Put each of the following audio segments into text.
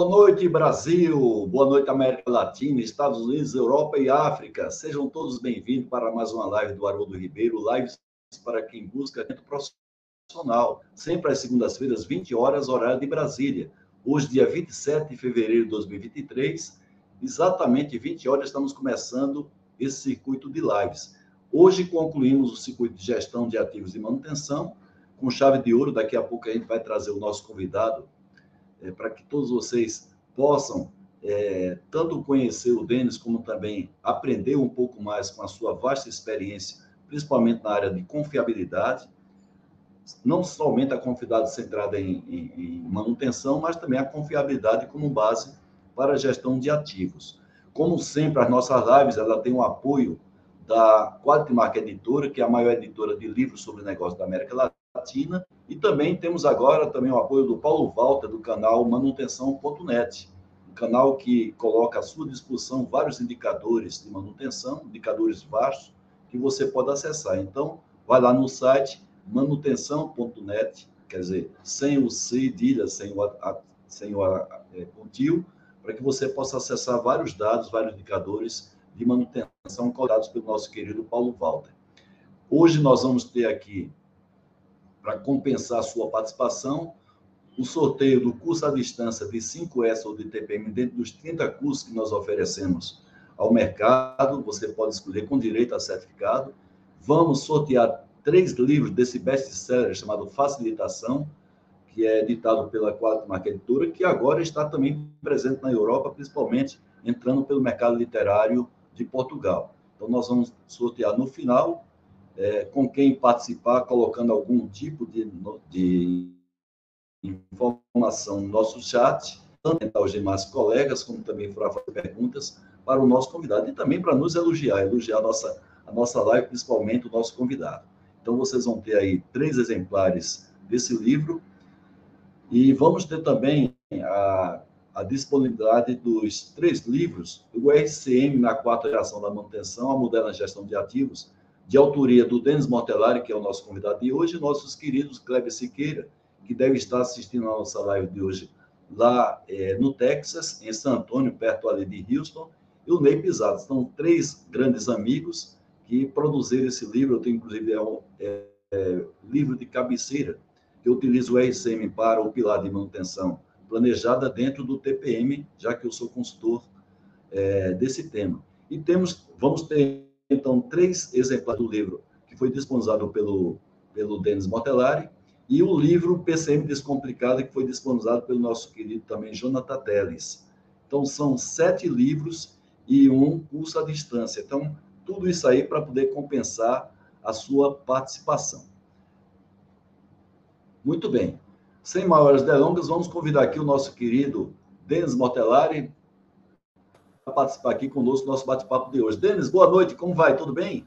Boa noite, Brasil. Boa noite, América Latina, Estados Unidos, Europa e África. Sejam todos bem-vindos para mais uma live do Haroldo Ribeiro, lives para quem busca atento profissional, sempre às segundas-feiras, 20 horas, horário de Brasília. Hoje, dia 27 de fevereiro de 2023, exatamente 20 horas, estamos começando esse circuito de lives. Hoje concluímos o circuito de gestão de ativos e manutenção, com chave de ouro. Daqui a pouco a gente vai trazer o nosso convidado, é, para que todos vocês possam é, tanto conhecer o Denis, como também aprender um pouco mais com a sua vasta experiência, principalmente na área de confiabilidade, não somente a confiabilidade centrada em, em, em manutenção, mas também a confiabilidade como base para a gestão de ativos. Como sempre, as nossas lives ela tem o apoio da Mark Editora, que é a maior editora de livros sobre negócios da América Latina, e também temos agora também o apoio do Paulo Walter, do canal manutenção.net, um canal que coloca à sua disposição vários indicadores de manutenção, indicadores vastos, que você pode acessar. Então, vai lá no site manutenção.net, quer dizer, sem o cedilha, sem o, a, sem o é, tio, para que você possa acessar vários dados, vários indicadores de manutenção coletados pelo nosso querido Paulo Walter. Hoje nós vamos ter aqui para compensar a sua participação, o sorteio do curso à distância de 5S ou de TPM dentro dos 30 cursos que nós oferecemos ao mercado, você pode escolher com direito a certificado. Vamos sortear três livros desse best-seller chamado Facilitação, que é editado pela Quatro Editora, que agora está também presente na Europa, principalmente entrando pelo mercado literário de Portugal. Então, nós vamos sortear no final é, com quem participar, colocando algum tipo de, de informação no nosso chat, tanto aos demais colegas, como também para fazer perguntas para o nosso convidado e também para nos elogiar, elogiar a nossa, a nossa live, principalmente o nosso convidado. Então, vocês vão ter aí três exemplares desse livro e vamos ter também a, a disponibilidade dos três livros, o RCM na quarta geração da manutenção, a moderna gestão de ativos, de autoria do Denis Mortellari, que é o nosso convidado de hoje, e nossos queridos Kleber Siqueira, que deve estar assistindo a nossa live de hoje lá é, no Texas, em San Antônio, perto ali de Houston, e o Ney Pisato. São três grandes amigos que produziram esse livro. Eu tenho, inclusive, é um é, é, livro de cabeceira, que eu utilizo o RCM para o pilar de manutenção planejada dentro do TPM, já que eu sou consultor é, desse tema. E temos, vamos ter então, três exemplares do livro que foi disponibilizado pelo, pelo Denis Motellari e o livro PCM Descomplicado, que foi disponibilizado pelo nosso querido também Jonathan Teles. Então, são sete livros e um curso à distância. Então, tudo isso aí para poder compensar a sua participação. Muito bem. Sem maiores delongas, vamos convidar aqui o nosso querido Denis Motellari participar aqui conosco do nosso bate-papo de hoje. Denis, boa noite, como vai? Tudo bem?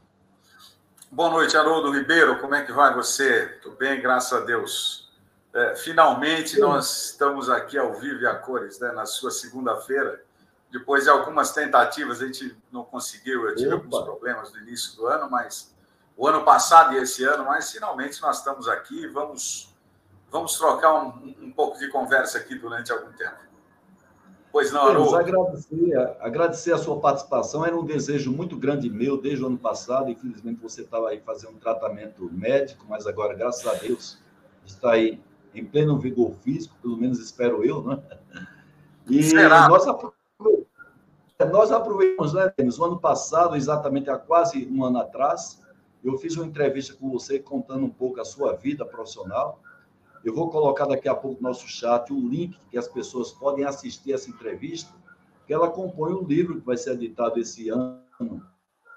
Boa noite, Haroldo Ribeiro, como é que vai você? Tudo bem, graças a Deus. É, finalmente Sim. nós estamos aqui ao vivo e a cores, né, na sua segunda-feira. Depois de algumas tentativas, a gente não conseguiu, eu tive Opa. alguns problemas no início do ano, mas o ano passado e esse ano, mas finalmente nós estamos aqui vamos, vamos trocar um, um pouco de conversa aqui durante algum tempo. Pois não, Haroldo. Agradecer, agradecer a sua participação. Era um desejo muito grande meu desde o ano passado. Infelizmente, você estava aí fazendo um tratamento médico, mas agora, graças a Deus, está aí em pleno vigor físico, pelo menos espero eu, né? E Será? nós aproveitamos, nós aproveitamos, né, Denis? O ano passado, exatamente há quase um ano atrás, eu fiz uma entrevista com você contando um pouco a sua vida profissional eu vou colocar daqui a pouco no nosso chat o link que as pessoas podem assistir essa entrevista, que ela compõe um livro que vai ser editado esse ano,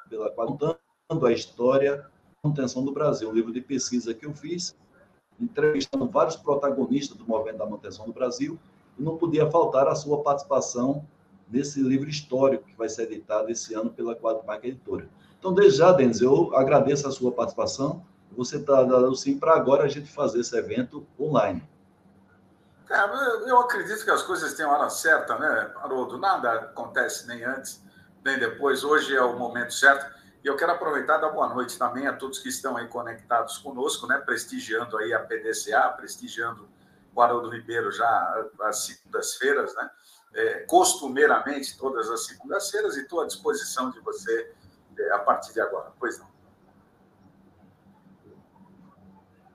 pela contando a história da manutenção do Brasil, um livro de pesquisa que eu fiz, entrevistando vários protagonistas do movimento da manutenção do Brasil, e não podia faltar a sua participação nesse livro histórico que vai ser editado esse ano pela Quatro Marca Editora. Então, desde já, Denis, eu agradeço a sua participação você está dando sim para agora a gente fazer esse evento online. Cara, eu acredito que as coisas têm hora certa, né, Haroldo? Nada acontece nem antes, nem depois. Hoje é o momento certo. E eu quero aproveitar e dar boa noite também a todos que estão aí conectados conosco, né? Prestigiando aí a PDCA, prestigiando o Haroldo Ribeiro já às segundas-feiras, né? É, costumeiramente, todas as segundas-feiras, e estou à disposição de você é, a partir de agora. Pois não.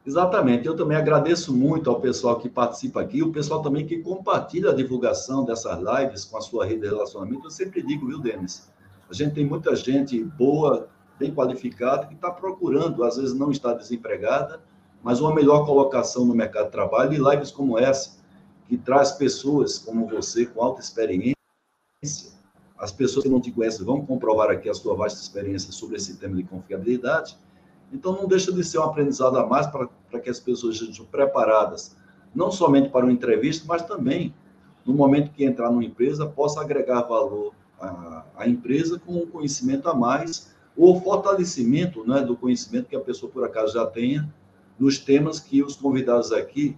Exatamente. Eu também agradeço muito ao pessoal que participa aqui, o pessoal também que compartilha a divulgação dessas lives com a sua rede de relacionamento. Eu sempre digo, viu, Denis? A gente tem muita gente boa, bem qualificada, que está procurando, às vezes não está desempregada, mas uma melhor colocação no mercado de trabalho. E lives como essa, que traz pessoas como você, com alta experiência, as pessoas que não te conhecem vão comprovar aqui a sua vasta experiência sobre esse tema de confiabilidade então, não deixa de ser um aprendizado a mais para, para que as pessoas estejam preparadas, não somente para uma entrevista, mas também, no momento que entrar numa empresa, possa agregar valor à, à empresa com um conhecimento a mais, ou fortalecimento né, do conhecimento que a pessoa, por acaso, já tenha, nos temas que os convidados aqui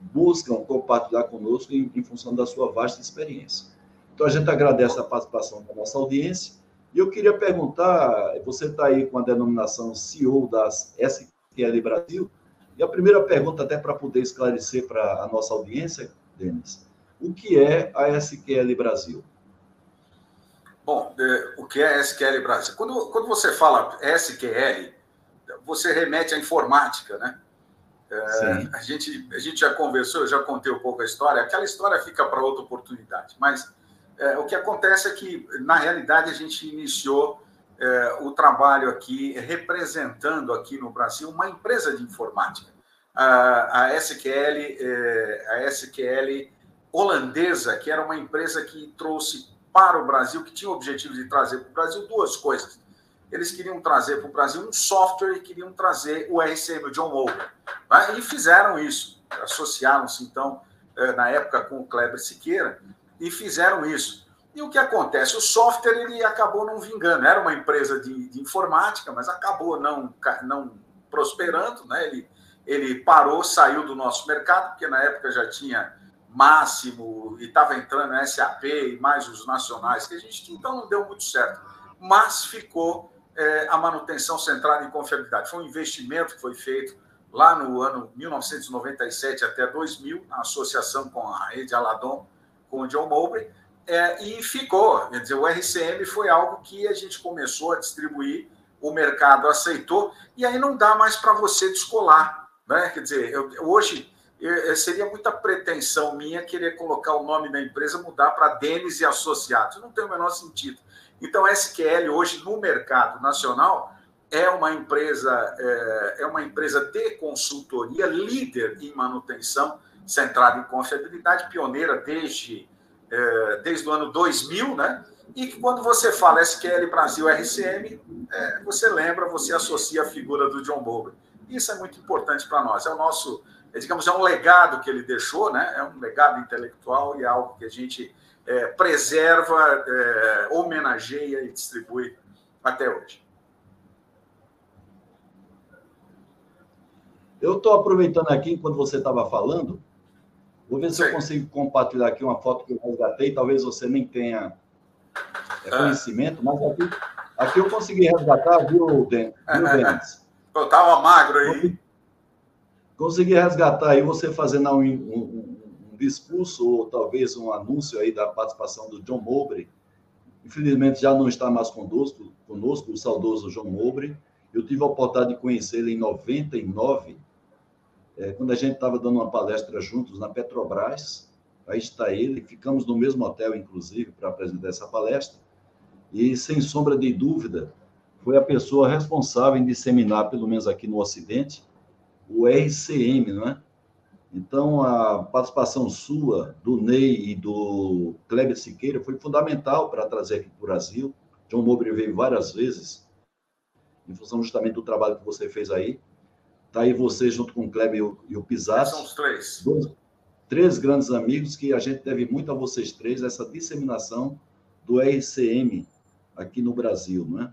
buscam compartilhar conosco em, em função da sua vasta experiência. Então, a gente agradece a participação da nossa audiência e eu queria perguntar, você está aí com a denominação CEO das SQL Brasil, e a primeira pergunta, até para poder esclarecer para a nossa audiência, Denis, o que é a SQL Brasil? Bom, é, o que é a SQL Brasil? Quando, quando você fala SQL, você remete à informática, né? É, a, gente, a gente já conversou, eu já contei um pouco a história, aquela história fica para outra oportunidade, mas é, o que acontece é que, na realidade, a gente iniciou é, o trabalho aqui representando aqui no Brasil uma empresa de informática. A, a SQL, é, a SQL holandesa, que era uma empresa que trouxe para o Brasil, que tinha o objetivo de trazer para o Brasil duas coisas. Eles queriam trazer para o Brasil um software e queriam trazer o RCM, o John Moore. Né? E fizeram isso. Associaram-se, então, é, na época, com o Kleber Siqueira, e fizeram isso. E o que acontece? O software ele acabou não vingando. Era uma empresa de, de informática, mas acabou não, não prosperando. Né? Ele, ele parou, saiu do nosso mercado, porque na época já tinha Máximo e estava entrando na SAP e mais os nacionais que a gente tinha, então não deu muito certo. Mas ficou é, a manutenção centrada em confiabilidade. Foi um investimento que foi feito lá no ano 1997 até 2000, na associação com a rede Aladon, com o John Mowbray, é, e ficou. Quer dizer, o RCM foi algo que a gente começou a distribuir, o mercado aceitou, e aí não dá mais para você descolar. Né? Quer dizer, eu, hoje eu, seria muita pretensão minha querer colocar o nome da empresa, mudar para Denis e Associados. Não tem o menor sentido. Então, a SQL hoje no mercado nacional é uma empresa é, é uma empresa de consultoria líder em manutenção centrada em confiabilidade, pioneira desde, é, desde o ano 2000, né? E que quando você fala SQL Brasil RCM, é, você lembra, você associa a figura do John Bowler. Isso é muito importante para nós. É o nosso, é, digamos, é um legado que ele deixou, né? É um legado intelectual e é algo que a gente é, preserva, homenageia e distribui até hoje. Eu estou aproveitando aqui, enquanto você estava falando, Vou ver se eu consigo compartilhar aqui uma foto que eu resgatei. Talvez você nem tenha é, ah. conhecimento, mas aqui, aqui eu consegui resgatar, viu, Den, viu Denis? Eu estava magro aí. Consegui resgatar aí você fazendo um, um, um, discurso ou talvez um anúncio aí da participação do John Mowbray. Infelizmente já não está mais conosco, conosco o saudoso John Mowbray. Eu tive a oportunidade de conhecê-lo em 99 é, quando a gente estava dando uma palestra juntos na Petrobras, aí está ele, ficamos no mesmo hotel, inclusive, para apresentar essa palestra, e, sem sombra de dúvida, foi a pessoa responsável em disseminar, pelo menos aqui no Ocidente, o RCM, não é? Então, a participação sua, do Ney e do Kleber Siqueira, foi fundamental para trazer aqui para o Brasil. John Mobre veio várias vezes, em função justamente do trabalho que você fez aí. Está aí você junto com o Kleber e o, e o Pisato. São os três. Dois, três grandes amigos que a gente deve muito a vocês três, essa disseminação do RCM aqui no Brasil, não é?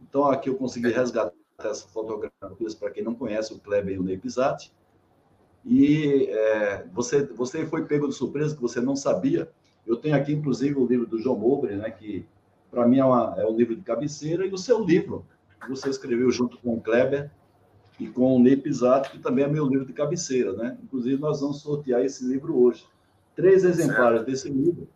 Então, aqui eu consegui resgatar essa fotografia para quem não conhece o Kleber e o Ney Pisati. E é, você, você foi pego de surpresa, que você não sabia. Eu tenho aqui, inclusive, o livro do João Mobre, né, que para mim é, uma, é um livro de cabeceira, e o seu livro, que você escreveu junto com o Kleber, e com o Ney Pisato, que também é meu livro de cabeceira, né? Inclusive, nós vamos sortear esse livro hoje. Três exemplares certo. desse livro,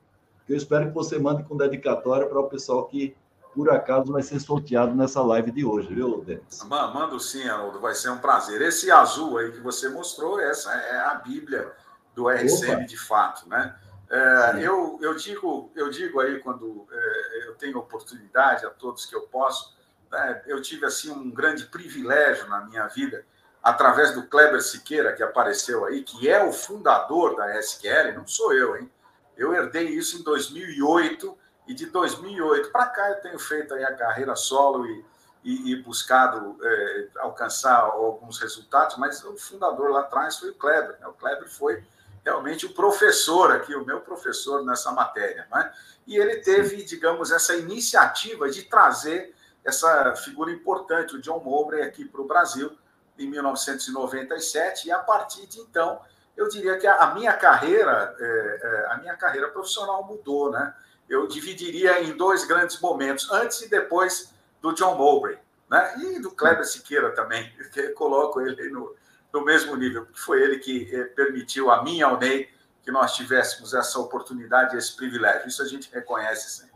que eu espero que você mande com dedicatória para o pessoal que, por acaso, vai ser sorteado nessa live de hoje, viu, Denis? Mando sim, Haroldo, vai ser um prazer. Esse azul aí que você mostrou, essa é a Bíblia do RCM Opa. de fato, né? É, eu, eu, digo, eu digo aí, quando é, eu tenho oportunidade a todos que eu posso, né, eu tive assim um grande privilégio na minha vida, através do Kleber Siqueira, que apareceu aí, que é o fundador da SQL, não sou eu, hein? Eu herdei isso em 2008, e de 2008 para cá eu tenho feito aí a carreira solo e, e, e buscado é, alcançar alguns resultados, mas o fundador lá atrás foi o Kleber. Né? O Kleber foi realmente o professor aqui, o meu professor nessa matéria. Né? E ele teve, digamos, essa iniciativa de trazer essa figura importante, o John Mowbray, aqui para o Brasil em 1997, e a partir de então, eu diria que a minha carreira, é, é, a minha carreira profissional mudou, né? Eu dividiria em dois grandes momentos, antes e depois do John Mowbray, né? E do Kleber Siqueira também, que coloco ele no, no mesmo nível, porque foi ele que eh, permitiu a mim e ao Ney que nós tivéssemos essa oportunidade, esse privilégio. Isso a gente reconhece sempre.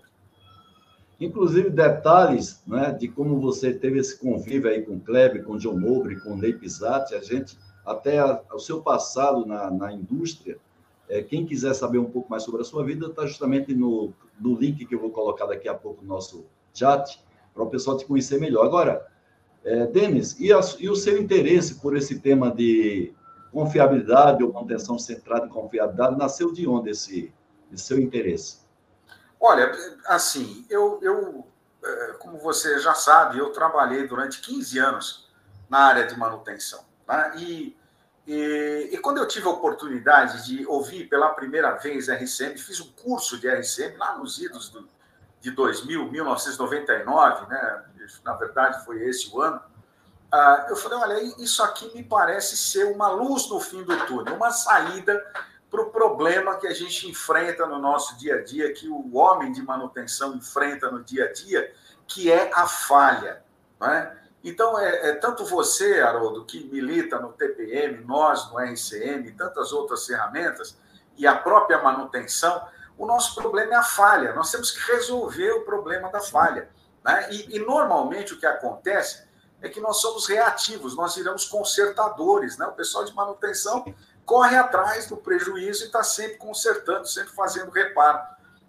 Inclusive, detalhes né, de como você teve esse convívio aí com o Kleber, com o John Mobre, com o Ney Pisati, a gente, até a, o seu passado na, na indústria, é, quem quiser saber um pouco mais sobre a sua vida, está justamente no, no link que eu vou colocar daqui a pouco no nosso chat, para o pessoal te conhecer melhor. Agora, é, Denis, e, a, e, o seu interesse por esse tema de confiabilidade ou manutenção centrada em confiabilidade nasceu de onde esse, esse seu interesse? Olha, assim, eu, eu, é, como você já sabe, eu trabalhei durante 15 anos na área de manutenção. Né? E, e, e, quando eu tive a oportunidade de ouvir pela primeira vez RCM, fiz um curso de RCM lá nos idos do, de 2000, 1999, né? na verdade foi esse o ano, ah, eu falei, olha, isso aqui me parece ser uma luz no fim do túnel, uma saída para o problema que a gente enfrenta no nosso dia a dia, que o homem de manutenção enfrenta no dia a dia, que é a falha. Né? Então, é, é, tanto você, Haroldo, que milita no TPM, nós no RCM, tantas outras ferramentas, e a própria manutenção, o nosso problema é a falha. Nós temos que resolver o problema da falha. Né? E, e, normalmente o que acontece é que nós somos reativos, nós viramos consertadores. Né? O pessoal de manutenção corre atrás do prejuízo e está sempre consertando, sempre fazendo reparo.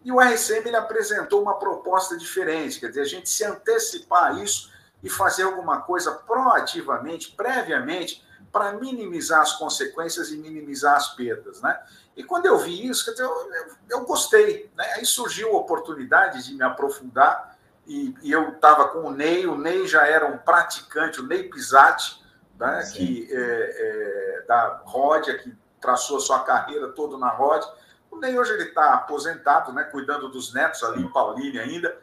E o RCM ele apresentou uma proposta diferente, quer dizer, a gente se antecipar a isso e fazer alguma coisa proativamente, previamente, para minimizar as consequências e minimizar as perdas. Né? E quando eu vi isso, eu, eu, eu gostei. Né? Aí surgiu a oportunidade de me aprofundar, e, e eu estava com o Ney, o Ney já era um praticante, o Ney Pisati, né? que, é, é, da Ródia, que traçou a sua carreira toda na Ródia. O Ney hoje ele está aposentado, né? cuidando dos netos ali em Paulínia ainda,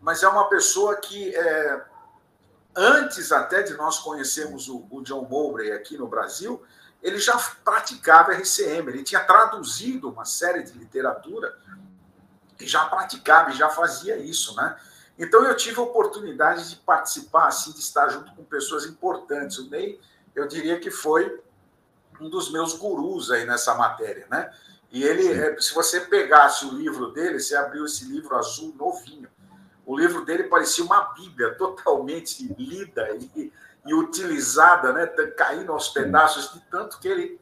mas é uma pessoa que é, antes até de nós conhecermos o, o John Mowbray aqui no Brasil, ele já praticava RCM, ele tinha traduzido uma série de literatura e já praticava, e já fazia isso, né? Então eu tive a oportunidade de participar, assim, de estar junto com pessoas importantes. O Ney, eu diria que foi um dos meus gurus aí nessa matéria, né? E ele. Eh, se você pegasse o livro dele, você abriu esse livro azul novinho, o livro dele parecia uma Bíblia totalmente lida e, e utilizada, né, caindo aos pedaços de tanto que ele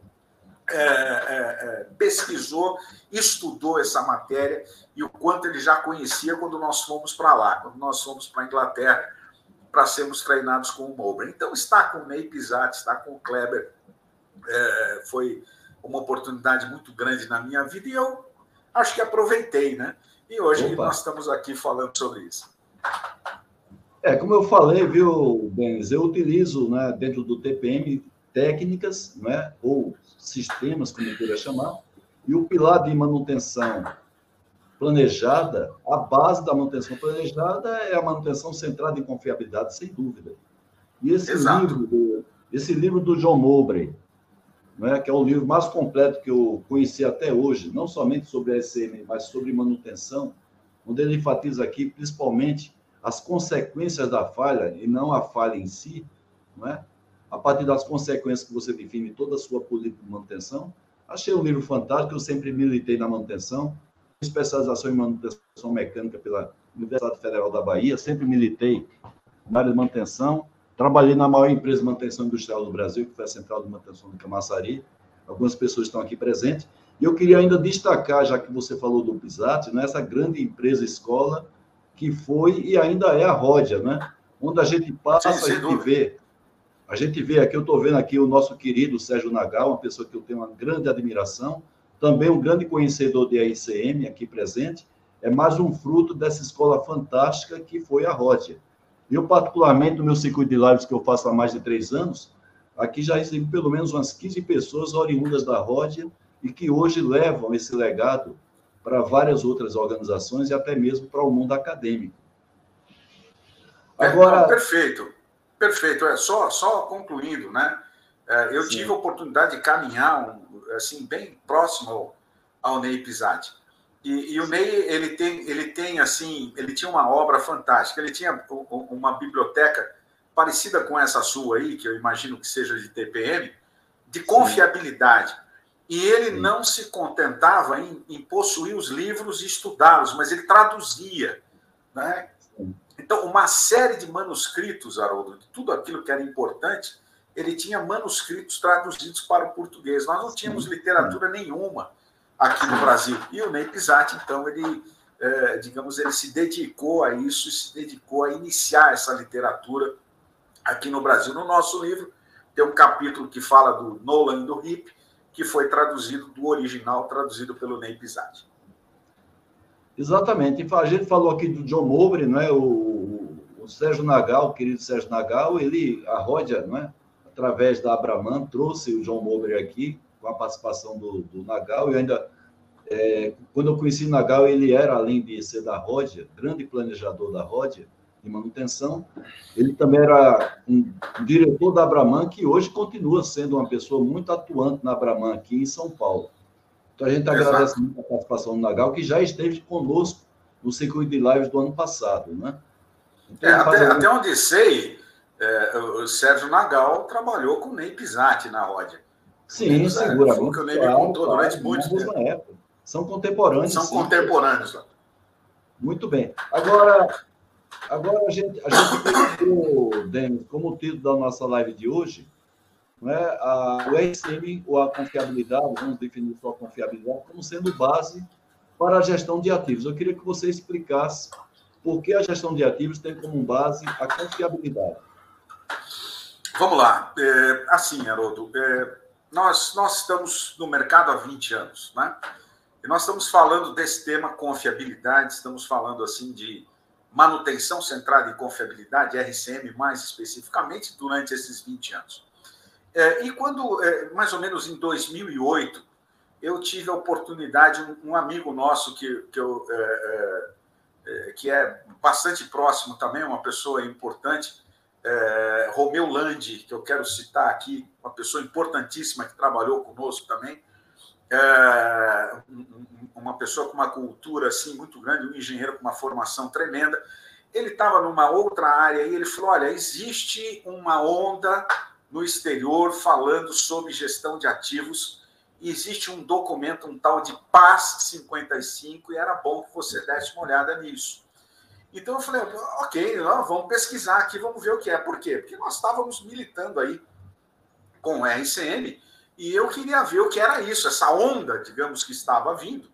é, é, é, pesquisou, estudou essa matéria e o quanto ele já conhecia quando nós fomos para lá, quando nós fomos para a Inglaterra para sermos treinados com o Mowbray. Então, está com o Ney Pizzati, está com o Kleber, é, foi uma oportunidade muito grande na minha vida e eu acho que aproveitei, né? E hoje Opa. nós estamos aqui falando sobre isso. É, como eu falei, viu, Benes, eu utilizo né, dentro do TPM técnicas, né, ou sistemas, como queira chamar, e o pilar de manutenção planejada, a base da manutenção planejada é a manutenção centrada em confiabilidade, sem dúvida. E esse Exato. livro, esse livro do John Mowbray, né, que é o livro mais completo que eu conheci até hoje, não somente sobre a SM, mas sobre manutenção, onde ele enfatiza aqui principalmente as consequências da falha e não a falha em si, não é? A partir das consequências que você define toda a sua política de manutenção. Achei um livro fantástico, eu sempre militei na manutenção, especialização em manutenção mecânica pela Universidade Federal da Bahia, sempre militei na área de manutenção, trabalhei na maior empresa de manutenção industrial do Brasil, que foi a Central de Manutenção de Camaçari, algumas pessoas estão aqui presentes, e eu queria ainda destacar, já que você falou do Pisat, nessa né, grande empresa escola que foi e ainda é a Ródia, né? Onde a gente passa, Sim, a gente vê. A gente vê aqui, eu estou vendo aqui o nosso querido Sérgio Nagal, uma pessoa que eu tenho uma grande admiração, também um grande conhecedor de AICM aqui presente, é mais um fruto dessa escola fantástica que foi a Ródia. Eu, particularmente, no meu circuito de lives que eu faço há mais de três anos, aqui já recebi pelo menos umas 15 pessoas oriundas da Ródia e que hoje levam esse legado para várias outras organizações e até mesmo para o mundo acadêmico. Agora, é, perfeito, perfeito. É só, só concluindo, né? É, eu Sim. tive a oportunidade de caminhar assim bem próximo ao, ao Ney Pisati. E, e, o Ney ele tem ele tem assim ele tinha uma obra fantástica. Ele tinha uma biblioteca parecida com essa sua aí, que eu imagino que seja de TPM, de confiabilidade. E ele Sim. não se contentava em, em, possuir os livros e estudá-los, mas ele traduzia. Né? Então, uma série de manuscritos, Haroldo, de tudo aquilo que era importante, ele tinha manuscritos traduzidos para o português. Nós não tínhamos literatura nenhuma aqui no Brasil. E o Ney Pisati, então, ele, é, digamos, ele se dedicou a isso, se dedicou a iniciar essa literatura aqui no Brasil. No nosso livro, tem um capítulo que fala do Nolan e do Hip, que foi traduzido do original, traduzido pelo Ney Pizzati. Exatamente. A gente falou aqui do John Mowbray, não é? O, o Sérgio Nagal, o querido Sérgio Nagal, ele, a Ródia, não é? através da Abraman, trouxe o John Mowbray aqui, com a participação do, do Nagal, e ainda, é, quando eu conheci o Nagal, ele era, além de ser da Ródia, grande planejador da Ródia, de manutenção. Ele também era um diretor da Abraman, que hoje continua sendo uma pessoa muito atuante na Abraman aqui em São Paulo. Então a gente Exato. agradece muito a participação do Nagal, que já esteve conosco no circuito de lives do ano passado, né? É, até, até, onde sei, é, o Sérgio Nagal trabalhou com o Ney Pisati na Ródia. Sim, seguramente. Foi o que o Ney me contou durante muito tempo. São contemporâneos. São sim. contemporâneos. Muito bem. Agora, Agora, a gente, a gente Denis, como título da nossa live de hoje, né, a, o RCM, ou a confiabilidade, vamos definir só a confiabilidade, como sendo base para a gestão de ativos. Eu queria que você explicasse por que a gestão de ativos tem como base a confiabilidade. Vamos lá. É, assim, Haroldo, é, nós, nós estamos no mercado há 20 anos, né? E nós estamos falando desse tema confiabilidade, estamos falando assim de manutenção centrada em confiabilidade, RCM mais especificamente, durante esses 20 anos. É, e quando, é, mais ou menos em 2008, eu tive a oportunidade, um, um amigo nosso que, que, eu, é, é que é bastante próximo também, uma pessoa importante, é, Romeu Landi, que eu quero citar aqui, uma pessoa importantíssima que trabalhou conosco também, é, uma pessoa com uma cultura assim muito grande, um engenheiro com uma formação tremenda. Ele estava numa outra área e ele falou: olha, existe uma onda no exterior falando sobre gestão de ativos. Existe um documento, um tal de PAS 55, e era bom que você desse uma olhada nisso. Então eu falei, ok, vamos pesquisar aqui, vamos ver o que é. Por quê? Porque nós estávamos militando aí com o RCM e eu queria ver o que era isso, essa onda, digamos, que estava vindo.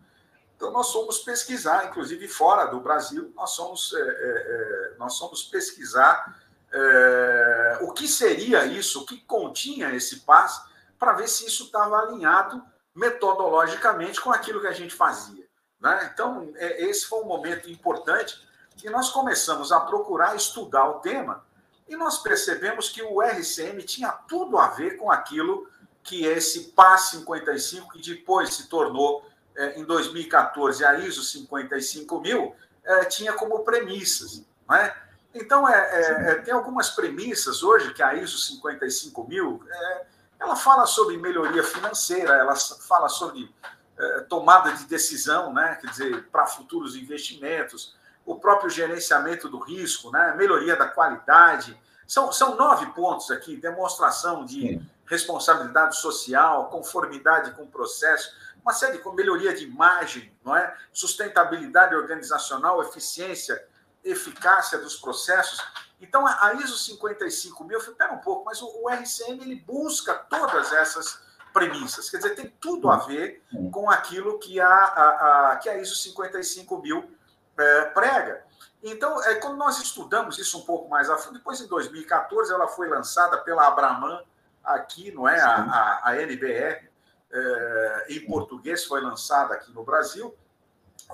Então, nós fomos pesquisar, inclusive fora do Brasil, nós fomos, é, é, é, nós fomos pesquisar é, o que seria isso, o que continha esse PAS, para ver se isso estava alinhado metodologicamente com aquilo que a gente fazia. Né? Então, é, esse foi um momento importante e nós começamos a procurar estudar o tema e nós percebemos que o RCM tinha tudo a ver com aquilo que esse PAS 55, que depois se tornou, é, em 2014, a ISO 55000, é, tinha como premissas. Não é? Então, é, é, é tem algumas premissas hoje que a ISO 55000, é, ela fala sobre melhoria financeira, ela fala sobre é, tomada de decisão, né? quer dizer, para futuros investimentos, o próprio gerenciamento do risco, né? melhoria da qualidade, São, são nove pontos aqui: demonstração de responsabilidade social, conformidade com o processo, uma série de melhoria de imagem, não é? sustentabilidade organizacional, eficiência, eficácia dos processos. Então, a ISO 55000, espera um pouco, mas o, o RCM ele busca todas essas premissas. Quer dizer, tem tudo a ver com aquilo que a, a, a que a ISO 55000 é, prega. Então, é, quando nós estudamos isso um pouco mais a fundo, depois em 2014 ela foi lançada pela Abraman aqui, não é? A, a, a NBR, é, em português, foi lançada aqui no Brasil.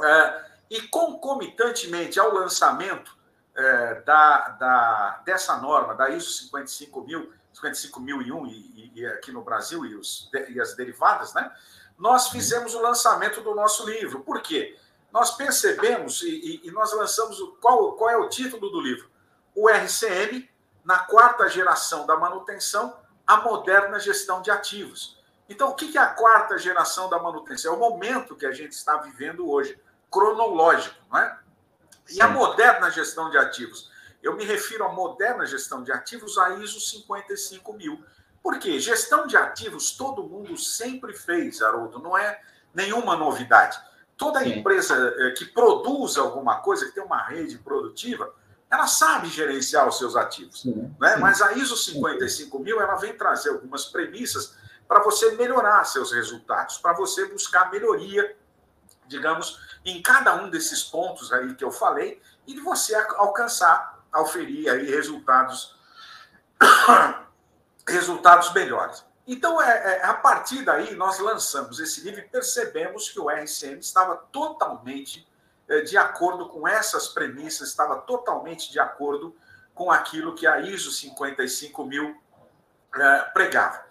É, e concomitantemente ao lançamento é, da, da, dessa norma, da ISO 55000, 55001 e, e, aqui no Brasil e, os, e as derivadas, né? nós fizemos o lançamento do nosso livro. Por quê? Nós percebemos e, e nós lançamos o, qual, qual é o título do livro? O RCM, na quarta geração da manutenção, a moderna gestão de ativos. Então, o que é a quarta geração da manutenção? É o momento que a gente está vivendo hoje, cronológico, não é? E a moderna gestão de ativos? Eu me refiro à moderna gestão de ativos, a ISO 55000. Por quê? Gestão de ativos todo mundo sempre fez, Haroldo, não é nenhuma novidade. Toda Sim. empresa eh, que produz alguma coisa, que tem uma rede produtiva, ela sabe gerenciar os seus ativos. Sim. Né? Mas a ISO 55000 ela vem trazer algumas premissas para você melhorar seus resultados, para você buscar melhoria, digamos, em cada um desses pontos aí que eu falei, e de você alcançar auferir aí resultados resultados melhores. Então, é, é, a partir daí, nós lançamos esse livro e percebemos que o RCM estava totalmente é, de acordo com essas premissas, estava totalmente de acordo com aquilo que a ISO 55000 é, pregava.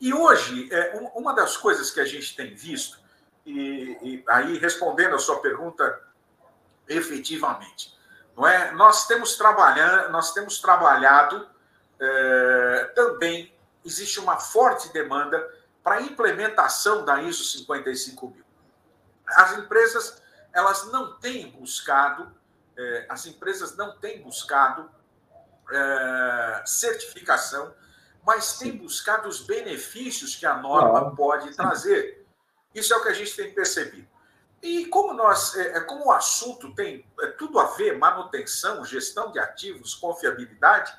E hoje, é, uma das coisas que a gente tem visto, e, e aí respondendo a sua pergunta efetivamente, não é? Nós temos trabalhando, nós temos trabalhado é, também existe uma forte demanda para a implementação da ISO 55000. As empresas elas não têm buscado, é, as empresas não têm buscado é, certificação, mas têm buscado os benefícios que a norma pode trazer. Isso é o que a gente tem percebido. E como nós, é, é, como o assunto tem é, tudo a ver, manutenção, gestão de ativos, confiabilidade,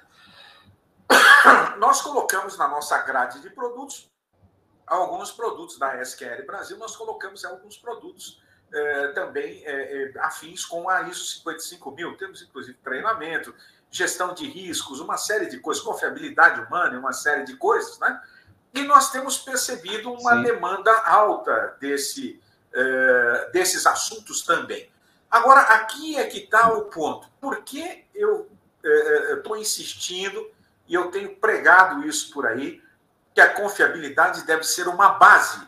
nós colocamos na nossa grade de produtos alguns produtos da SQL Brasil, nós colocamos alguns produtos também afins com a ISO 55000. Temos, inclusive, treinamento, gestão de riscos, uma série de coisas, confiabilidade humana, uma série de coisas, né? E nós temos percebido uma Sim. demanda alta desse, eh, desses assuntos também. Agora, aqui é que está o ponto. Por que eu estou eh, eh, insistindo e eu tenho pregado isso por aí, que a confiabilidade deve ser uma base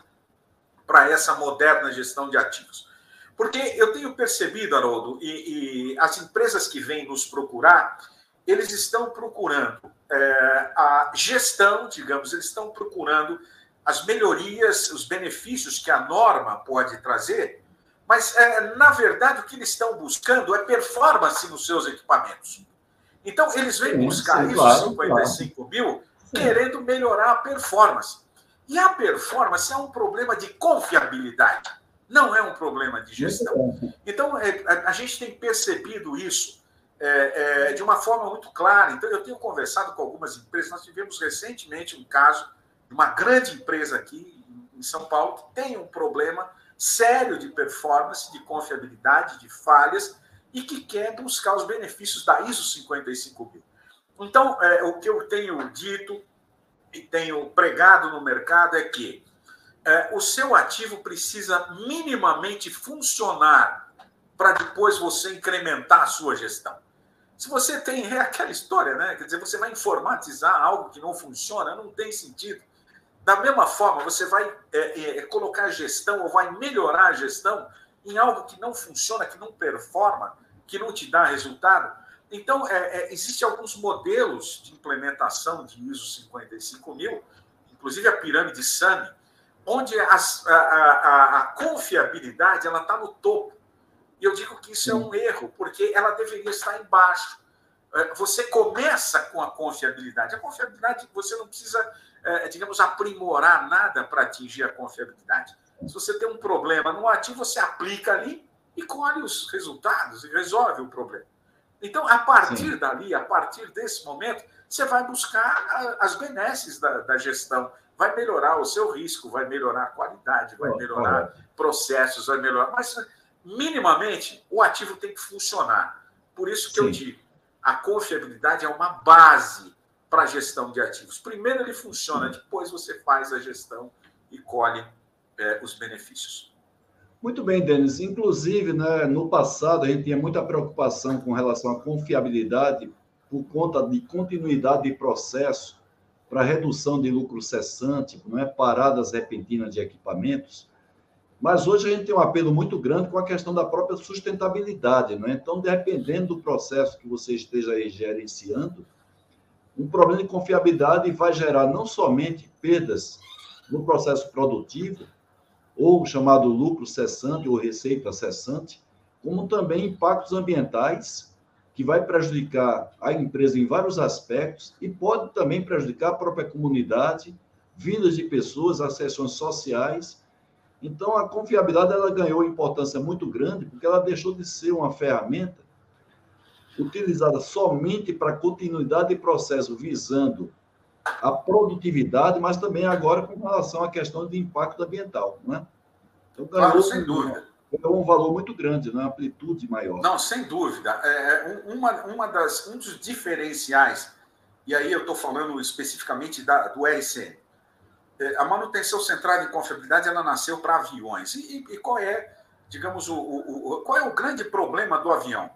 para essa moderna gestão de ativos? Porque eu tenho percebido, Haroldo, e, e as empresas que vêm nos procurar, eles estão procurando é, a gestão, digamos, eles estão procurando as melhorias, os benefícios que a norma pode trazer, mas, é, na verdade, o que eles estão buscando é performance nos seus equipamentos. Então, eles vêm sim, buscar sim, isso, claro, 55 claro. mil, sim. querendo melhorar a performance. E a performance é um problema de confiabilidade, não é um problema de gestão. Então, é, a, a gente tem percebido isso é, é, de uma forma muito clara. Então, eu tenho conversado com algumas empresas, nós tivemos recentemente um caso uma grande empresa aqui em São Paulo que tem um problema sério de performance, de confiabilidade, de falhas e que quer buscar os benefícios da ISO 55000. Então, é, o que eu tenho dito e tenho pregado no mercado é que é, o seu ativo precisa minimamente funcionar para depois você incrementar a sua gestão. Se você tem é aquela história, né? Quer dizer, você vai informatizar algo que não funciona, não tem sentido. Da mesma forma, você vai é, é, é, colocar gestão ou vai melhorar a gestão em algo que não funciona, que não performa, que não te dá resultado. Então, é, é, existem alguns modelos de implementação de ISO 55000, inclusive a pirâmide SAMI, onde as, a, a, a, confiabilidade ela está no topo. E eu digo que isso é um erro, porque ela deveria estar embaixo. é, você começa com a confiabilidade. A confiabilidade, você não precisa, é, digamos, aprimorar nada para atingir a confiabilidade. Se você tem um problema no ativo, você aplica ali e colhe os resultados e resolve o problema. Então, a partir Sim. dali, a partir desse momento, você vai buscar as benesses da, da, gestão. Vai melhorar o seu risco, vai melhorar a qualidade, vai melhorar processos, vai melhorar. Mas, minimamente, o ativo tem que funcionar. Por isso que Sim. eu digo, a confiabilidade é uma base para a gestão de ativos. Primeiro ele funciona, depois você faz a gestão e colhe é, os benefícios. Muito bem, Denis. Inclusive, né, no passado, a gente tinha muita preocupação com relação à confiabilidade por conta de continuidade de processo para redução de lucro cessante, não é? paradas repentinas de equipamentos. Mas hoje a gente tem um apelo muito grande com a questão da própria sustentabilidade. Não é? Então, dependendo do processo que você esteja aí gerenciando, um problema de confiabilidade vai gerar não somente perdas no processo produtivo, ou chamado lucro cessante ou receita cessante, como também impactos ambientais, que vai prejudicar a empresa em vários aspectos e pode também prejudicar a própria comunidade, vidas de pessoas, as sessões sociais. Então, a confiabilidade ela ganhou importância muito grande porque ela deixou de ser uma ferramenta utilizada somente para continuidade de processo visando a produtividade, mas também agora com relação à questão de impacto ambiental. Né? Então, claro, sem dúvida. É um valor muito grande, uma amplitude maior. Não, sem dúvida. É, é uma, uma das, um dos diferenciais, e aí eu estou falando especificamente da, do RCM, é, a manutenção centrada em confiabilidade ela nasceu para aviões. E, e, qual é, digamos, o, o, o, qual é o grande problema do avião?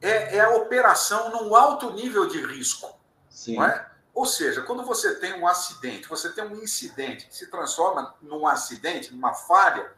É, é a operação num alto nível de risco. Sim. É? Ou seja, quando você tem um acidente, você tem um incidente que se transforma num acidente, numa falha,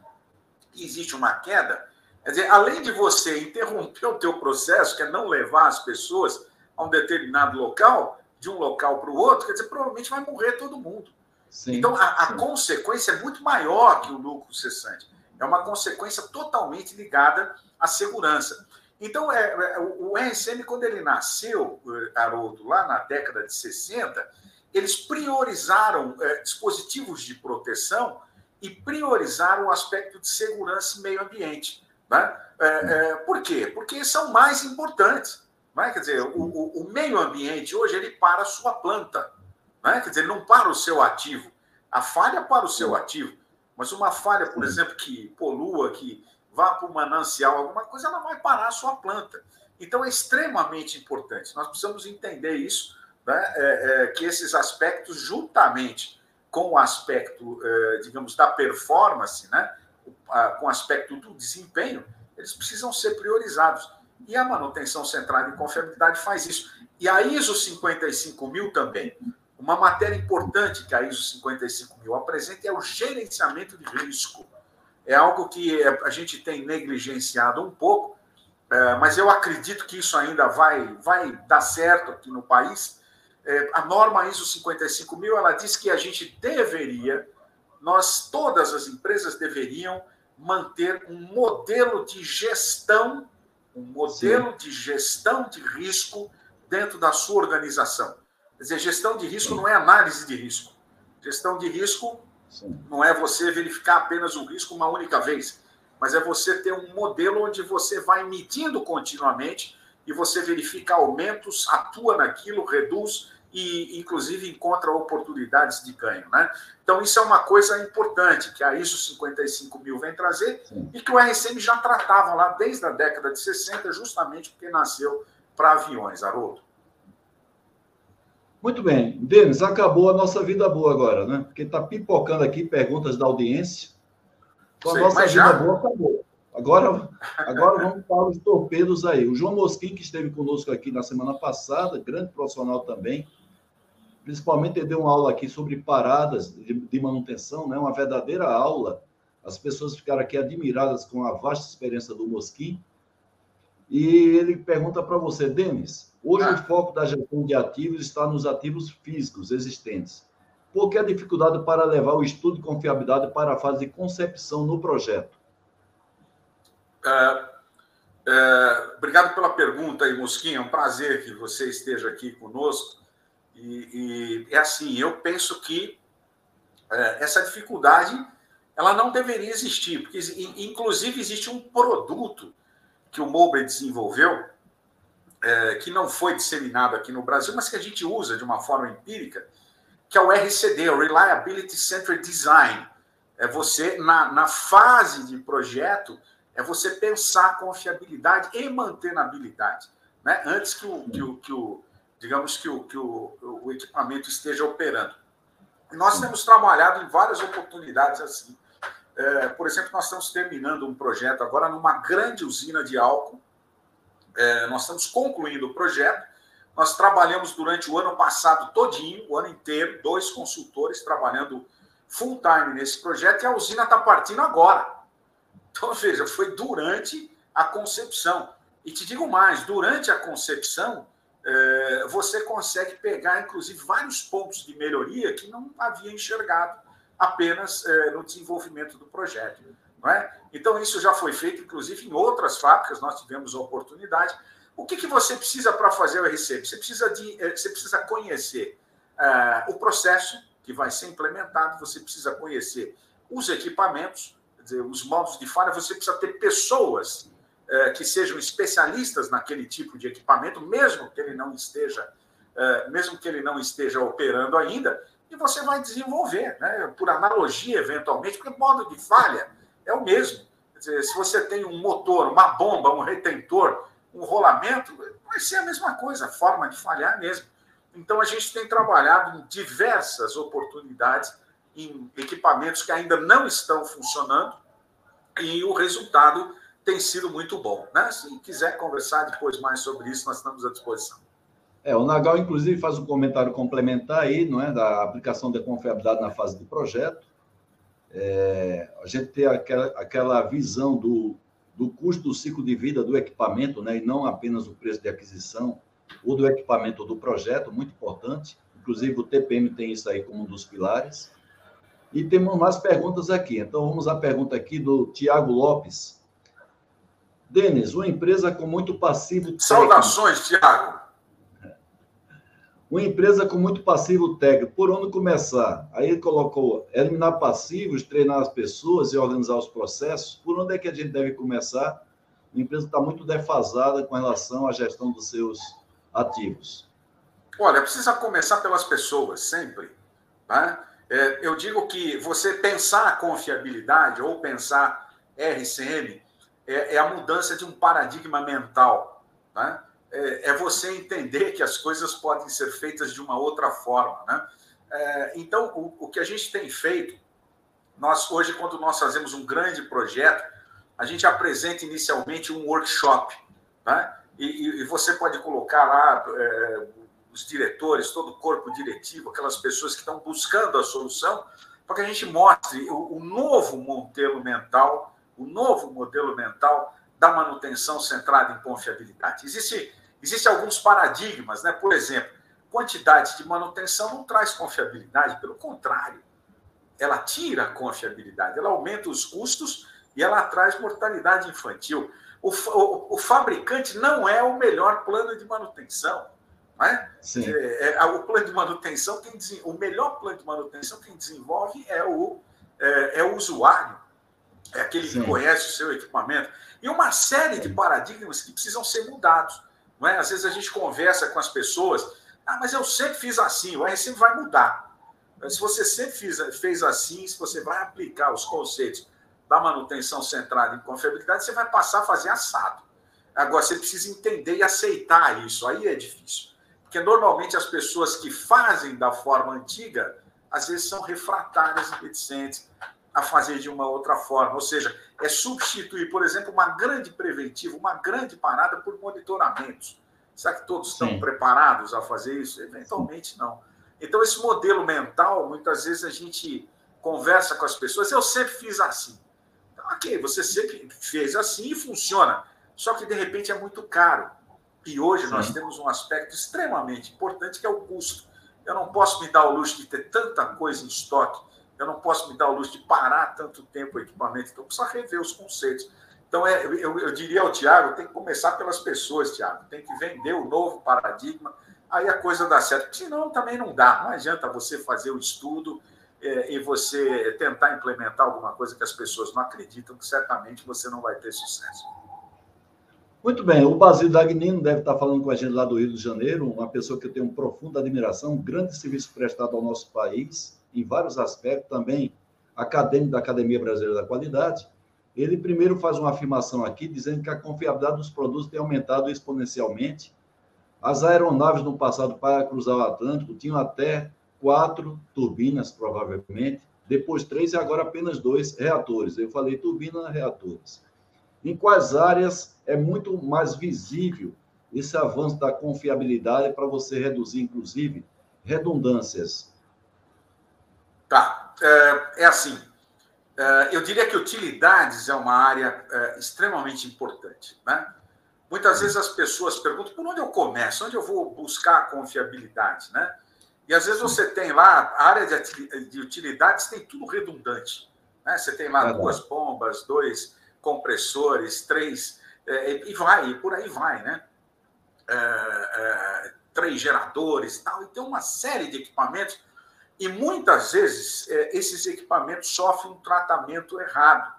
e existe uma queda, quer dizer, além de você interromper o teu processo, que é não levar as pessoas a um determinado local, de um local para o outro, quer dizer, provavelmente vai morrer todo mundo. Sim, então, a, a consequência é muito maior que o lucro cessante. É uma consequência totalmente ligada à segurança. Então, é, é, o RSM, quando ele nasceu, eh, Haroldo, lá na década de 60, eles priorizaram é, dispositivos de proteção e priorizaram o aspecto de segurança e meio ambiente. Né? É, é, por quê? Porque são mais importantes. Né? Quer dizer, o, o, o, meio ambiente hoje ele para a sua planta. Né? Quer dizer, não para o seu ativo. A falha para o seu ativo. Mas uma falha, por exemplo, que polua, que vá para o manancial, alguma coisa, ela vai parar a sua planta. Então é extremamente importante. Nós precisamos entender isso, né? é, é, que esses aspectos, juntamente com o aspecto, é, digamos, da performance, né? com o aspecto do desempenho, eles precisam ser priorizados. E a manutenção centrada em confiabilidade faz isso. E a ISO 55000 também. Uma matéria importante que a ISO 55000 apresenta é o gerenciamento de risco é algo que a gente tem negligenciado um pouco, é, mas eu acredito que isso ainda vai, vai dar certo aqui no país. É, a norma ISO 55000 ela diz que a gente deveria, nós todas as empresas deveriam manter um modelo de gestão, um modelo Sim. de gestão de risco dentro da sua organização. Quer dizer, gestão de risco não é análise de risco. Gestão de risco Sim. Não é você verificar apenas o risco uma única vez, mas é você ter um modelo onde você vai medindo continuamente e você verifica aumentos, atua naquilo, reduz e, inclusive, encontra oportunidades de ganho. Né? Então, isso é uma coisa importante que a ISO 55000 vem trazer Sim. e que o RSM já tratava lá desde a década de 60, justamente porque nasceu para aviões, Haroldo. Muito bem. Denis, acabou a nossa vida boa agora, né? Porque está pipocando aqui perguntas da audiência. Então, a nossa vida já... boa acabou. Agora, agora vamos para os torpedos aí. O João Mosquim, que esteve conosco aqui na semana passada, grande profissional também, principalmente ele deu uma aula aqui sobre paradas de, de manutenção, né? uma verdadeira aula. As pessoas ficaram aqui admiradas com a vasta experiência do Mosquim. E ele pergunta para você, Denis, Hoje, ah. o foco da gestão de ativos está nos ativos físicos existentes. Por que a dificuldade para levar o estudo de confiabilidade para a fase de concepção no projeto? É, É, obrigado pela pergunta aí, Mosquinha. É um prazer que você esteja aqui conosco. E, e é assim, eu penso que é, essa dificuldade ela não deveria existir, porque inclusive existe um produto que o Mobile desenvolveu é, que não foi disseminado aqui no Brasil, mas que a gente usa de uma forma empírica, que é o RCD, o Reliability Centered Design. É você, na, na fase de projeto, é você pensar a confiabilidade e mantenabilidade, né? antes que o, que o, que o digamos que o, que o, o equipamento esteja operando. E nós temos trabalhado em várias oportunidades assim. É, por exemplo, nós estamos terminando um projeto agora numa grande usina de álcool. É, nós estamos concluindo o projeto. Nós trabalhamos durante o ano passado todinho, o ano inteiro, dois consultores trabalhando full time nesse projeto e a usina está partindo agora. Então, veja, foi durante a concepção. E te digo mais, durante a concepção, é, você consegue pegar, inclusive, vários pontos de melhoria que não havia enxergado apenas é, no desenvolvimento do projeto. Não é? Então, isso já foi feito, inclusive, em outras fábricas, nós tivemos a oportunidade. O que, que você precisa para fazer o RCB? Você precisa, de, é, você precisa conhecer o processo que vai ser implementado, você precisa conhecer os equipamentos, dizer, os modos de falha, você precisa ter pessoas é, que sejam especialistas naquele tipo de equipamento, mesmo que ele não esteja, é, mesmo que ele não esteja operando ainda, e você vai desenvolver, né? por analogia, eventualmente, porque modo de falha é o mesmo. Quer dizer, se você tem um motor, uma bomba, um retentor, um rolamento, vai ser a mesma coisa, a forma de falhar mesmo. Então, a gente tem trabalhado em diversas oportunidades em equipamentos que ainda não estão funcionando e o resultado tem sido muito bom. Né? Se quiser conversar depois mais sobre isso, nós estamos à disposição. É, o Nagal, inclusive, faz um comentário complementar aí, não é, da aplicação da confiabilidade na fase de projeto. É, a gente tem aquela, aquela visão do, do custo do ciclo de vida do equipamento, né, e não apenas o preço de aquisição ou do equipamento ou do projeto, muito importante. Inclusive, o TPM tem isso aí como um dos pilares. E temos mais perguntas aqui. Então, vamos à pergunta aqui do Tiago Lopes. Denis, uma empresa com muito passivo. Saudações, Tiago. Uma empresa com muito passivo técnico, por onde começar? Aí ele colocou eliminar passivos, treinar as pessoas e organizar os processos. Por onde é que a gente deve começar? A empresa está muito defasada com relação à gestão dos seus ativos. Olha, precisa começar pelas pessoas, sempre. Né? É, eu digo que você pensar confiabilidade ou pensar RCM é, é a mudança de um paradigma mental. Né? É, é, você entender que as coisas podem ser feitas de uma outra forma. Né? É, então, o, o que a gente tem feito, nós hoje, quando nós fazemos um grande projeto, a gente apresenta inicialmente um workshop. Né? E, e, você pode colocar lá é, os diretores, todo o corpo diretivo, aquelas pessoas que estão buscando a solução, para que a gente mostre o, o novo modelo mental, o novo modelo mental da manutenção centrada em confiabilidade. Existe, existe alguns paradigmas, né? Por exemplo, quantidade de manutenção não traz confiabilidade, pelo contrário, ela tira a confiabilidade, ela aumenta os custos e ela traz mortalidade infantil. O, o, o fabricante não é o melhor plano de manutenção. Né? Sim. É, é, o plano de manutenção, quem, o melhor plano de manutenção quem desenvolve é o, é, é o usuário, é aquele Sim. que conhece o seu equipamento. E uma série de paradigmas que precisam ser mudados. Não é? Às vezes a gente conversa com as pessoas, ah, mas eu sempre fiz assim, o sempre vai mudar. Se você sempre fez, fez assim, se você vai aplicar os conceitos da manutenção centrada em confiabilidade, você vai passar a fazer assado. Agora, você precisa entender e aceitar isso, aí é difícil. Porque normalmente as pessoas que fazem da forma antiga, às vezes são refratárias e reticentes a fazer de uma outra forma. Ou seja, é substituir, por exemplo, uma grande preventiva, uma grande parada por monitoramentos. Será que todos Sim. estão preparados a fazer isso? Eventualmente não. Então, esse modelo mental, muitas vezes a gente conversa com as pessoas, eu sempre fiz assim. Então, ok, você sempre fez assim e funciona. Só que, de repente, é muito caro. E hoje Sim. nós temos um aspecto extremamente importante que é o custo. Eu não posso me dar o luxo de ter tanta coisa em estoque, eu não posso me dar o luxo de parar tanto tempo o equipamento, então precisa rever os conceitos. Então, é, eu, eu diria ao Tiago, tem que começar pelas pessoas, Tiago. Tem que vender o novo paradigma, aí a coisa dá certo. Senão, também não dá. Não adianta você fazer o estudo é, e você tentar implementar alguma coisa que as pessoas não acreditam, que certamente você não vai ter sucesso. Muito bem, o Basílio Dagnino deve estar falando com a gente lá do Rio de Janeiro, uma pessoa que eu tenho profunda admiração, um grande serviço prestado ao nosso país, em vários aspectos, também acadêmico da Academia Brasileira da Qualidade. Ele primeiro faz uma afirmação aqui, dizendo que a confiabilidade dos produtos tem aumentado exponencialmente. As aeronaves no passado para cruzar o Atlântico tinham até quatro turbinas, provavelmente, depois três e agora apenas dois reatores. Eu falei turbina, reatores. Em quais áreas é muito mais visível esse avanço da confiabilidade para você reduzir, inclusive, redundâncias? Tá. É, é assim. É, eu diria que utilidades é uma área é, extremamente importante. Né? Muitas vezes as pessoas perguntam por onde eu começo, onde eu vou buscar a confiabilidade. Né? E às vezes você tem lá, a área de utilidades tem tudo redundante. Né? Você tem lá duas bombas, dois compressores, três, é, e vai, e por aí vai, né? É, é, três geradores tal, e tem uma série de equipamentos, e muitas vezes é, esses equipamentos sofrem um tratamento errado.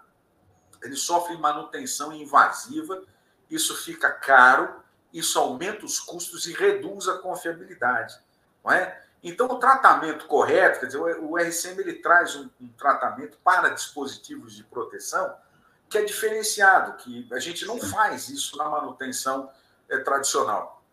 Eles sofrem manutenção invasiva, isso fica caro, isso aumenta os custos e reduz a confiabilidade. Não é? Então, o tratamento correto, quer dizer, o RCM ele traz um, um tratamento para dispositivos de proteção que é diferenciado, que a gente não faz isso na manutenção é, tradicional,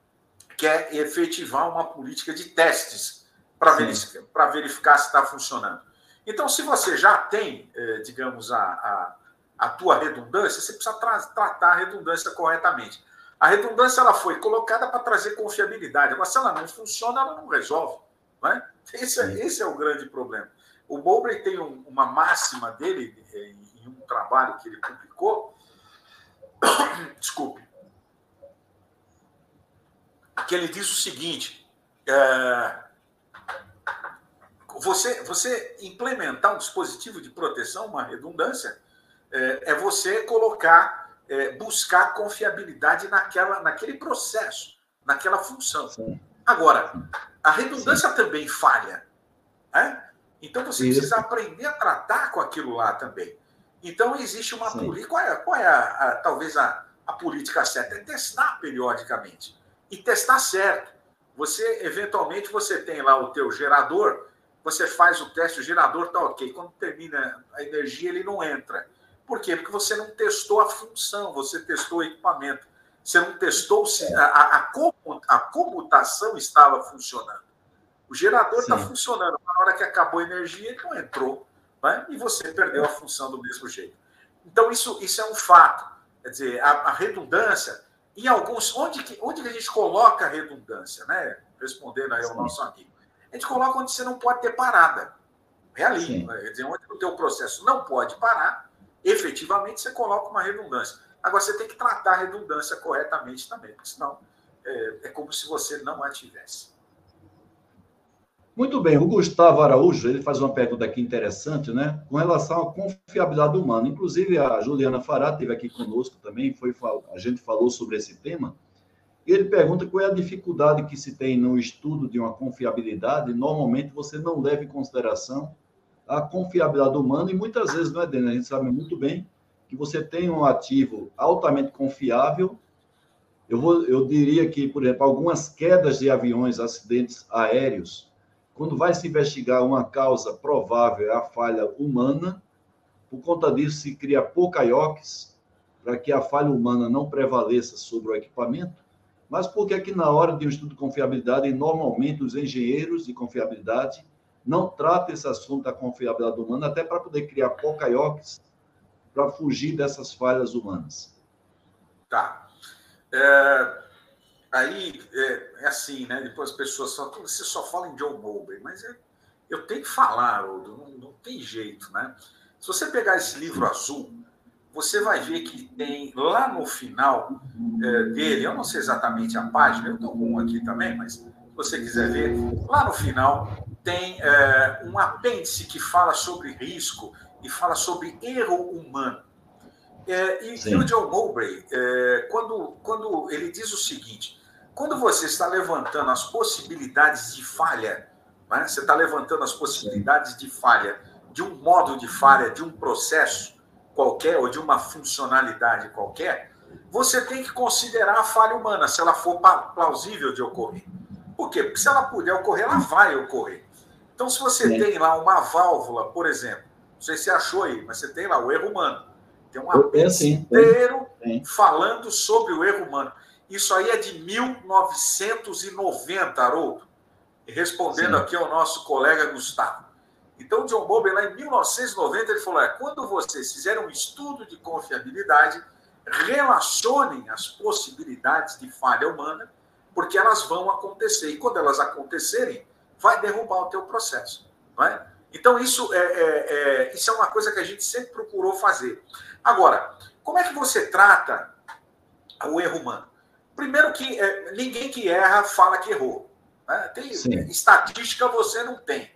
que é efetivar uma política de testes para verificar, verificar se está funcionando. Então, se você já tem, é, digamos, a, a, a, tua redundância, você precisa tra tratar a redundância corretamente. A redundância ela foi colocada para trazer confiabilidade. Agora, se ela não funciona, ela não resolve. Não é? Esse, é, esse é o grande problema. O Mowbray tem um, uma máxima dele, em um trabalho que ele publicou, desculpe, que ele diz o seguinte: é, você, você implementar um dispositivo de proteção, uma redundância, é, é você colocar, é, buscar confiabilidade naquela, naquele processo, naquela função. Sim. Agora, a redundância Sim. também falha. Né? Então você Isso. precisa aprender a tratar com aquilo lá também. Então, existe uma política. Qual é, qual é a, a, talvez a, a política certa? É testar periodicamente. E testar certo. Você, eventualmente, você tem lá o teu gerador, você faz o teste, o gerador está ok. Quando termina a energia, ele não entra. Por quê? Porque você não testou a função, você testou o equipamento. Você não testou se a, a, a comutação estava funcionando. O gerador está funcionando. Na hora que acabou a energia, ele não entrou né? e você perdeu a função do mesmo jeito. Então, isso, isso é um fato. Quer dizer, a, a redundância, em alguns. Onde que, onde que a gente coloca a redundância? Né? Respondendo aí ao nosso amigo. A gente coloca onde você não pode ter parada. É ali. Quer dizer, onde o teu processo não pode parar, efetivamente você coloca uma redundância. Agora, você tem que tratar a redundância corretamente também, porque senão é, é como se você não a tivesse. Muito bem, o Gustavo Araújo ele faz uma pergunta aqui interessante, né? Com relação à confiabilidade humana. Inclusive, a Juliana Fará esteve aqui conosco também, foi, a gente falou sobre esse tema. E ele pergunta qual é a dificuldade que se tem no estudo de uma confiabilidade. Normalmente, você não leva em consideração a confiabilidade humana, e muitas vezes, não é, Dena? A gente sabe muito bem que você tem um ativo altamente confiável. Eu, vou, eu diria que, por exemplo, algumas quedas de aviões, acidentes aéreos, quando vai se investigar uma causa provável é a falha humana, por conta disso se cria pouca IOCs, para que a falha humana não prevaleça sobre o equipamento, mas porque aqui na hora de um estudo de confiabilidade, normalmente os engenheiros de confiabilidade não tratam esse assunto da confiabilidade humana, até para poder criar pouca IOCs, para fugir dessas falhas humanas. Tá. É, Aí é, é, assim, né? Depois as pessoas só. Você só fala em John Mowbray, mas é, eu tenho que falar, Odo, não, não tem jeito, né? Se você pegar esse livro azul, você vai ver que tem lá no final é, dele, eu não sei exatamente a página, eu estou com um aqui também, mas se você quiser ver, lá no final tem é, um apêndice que fala sobre risco e fala sobre erro humano. É, e, e, o John Mowbray, é, quando, quando ele diz o seguinte: quando você está levantando as possibilidades de falha, né, você está levantando as possibilidades de falha de um modo de falha, de um processo qualquer ou de uma funcionalidade qualquer, você tem que considerar a falha humana, se ela for plausível de ocorrer. Por quê? Porque se ela puder ocorrer, ela vai ocorrer. Então, se você Sim. tem lá uma válvula, por exemplo, não sei se você achou aí, mas você tem lá o erro humano. Tem um apêndice inteiro Sim. falando sobre o erro humano. Isso aí é de 1990, Haroldo. Respondendo Sim. aqui ao nosso colega Gustavo. Então, John Bowman, lá em 1990, ele falou: é, quando vocês fizerem um estudo de confiabilidade, relacionem as possibilidades de falha humana, porque elas vão acontecer. E quando elas acontecerem, vai derrubar o teu processo. Não é? Então, isso é, é, é, isso é uma coisa que a gente sempre procurou fazer. Agora, como é que você trata o erro humano? Primeiro que é, ninguém que erra fala que errou. Né? Tem, estatística você não tem.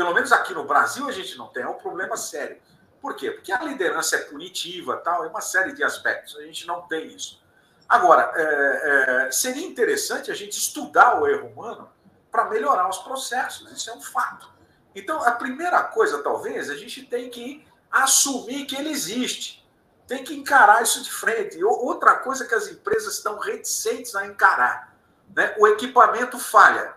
Pelo menos aqui no Brasil a gente não tem, é um problema sério. Por quê? Porque a liderança é punitiva, tal, é uma série de aspectos. A gente não tem isso. Agora, é, é, seria interessante a gente estudar o erro humano para melhorar os processos. Isso é um fato. Então, a primeira coisa, talvez, a gente tem que assumir que ele existe. Tem que encarar isso de frente. Outra coisa que as empresas estão reticentes a encarar. Né? O equipamento falha,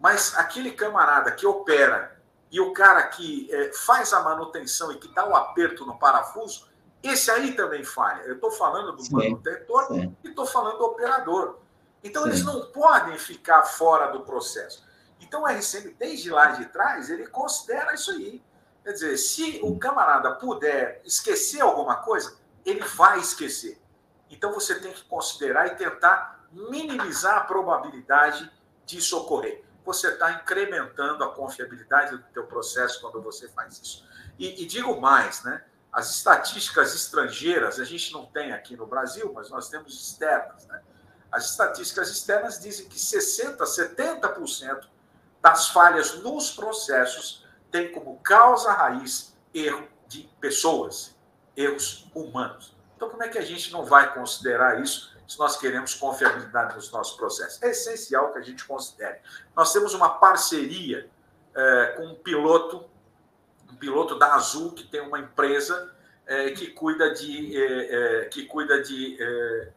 mas aquele camarada que opera e o cara que é, faz a manutenção e que dá o um aperto no parafuso, esse aí também falha. Eu estou falando do sim, manutentor sim. e estou falando do operador. Então, sim. eles não podem ficar fora do processo. Então, o RCM, desde lá de trás, ele considera isso aí. Quer dizer, se o camarada puder esquecer alguma coisa, ele vai esquecer. Então, você tem que considerar e tentar minimizar a probabilidade disso ocorrer você está incrementando a confiabilidade do teu processo quando você faz isso. E, e, digo mais, né? As estatísticas estrangeiras, a gente não tem aqui no Brasil, mas nós temos externas, né? As estatísticas externas dizem que 60%, 70% das falhas nos processos tem como causa raiz erro de pessoas, erros humanos. Então, como é que a gente não vai considerar isso se nós queremos confiabilidade nos nossos processos. É essencial que a gente considere. Nós temos uma parceria é, com um piloto, um piloto da Azul, que tem uma empresa é, que cuida de, é, é que cuida de é,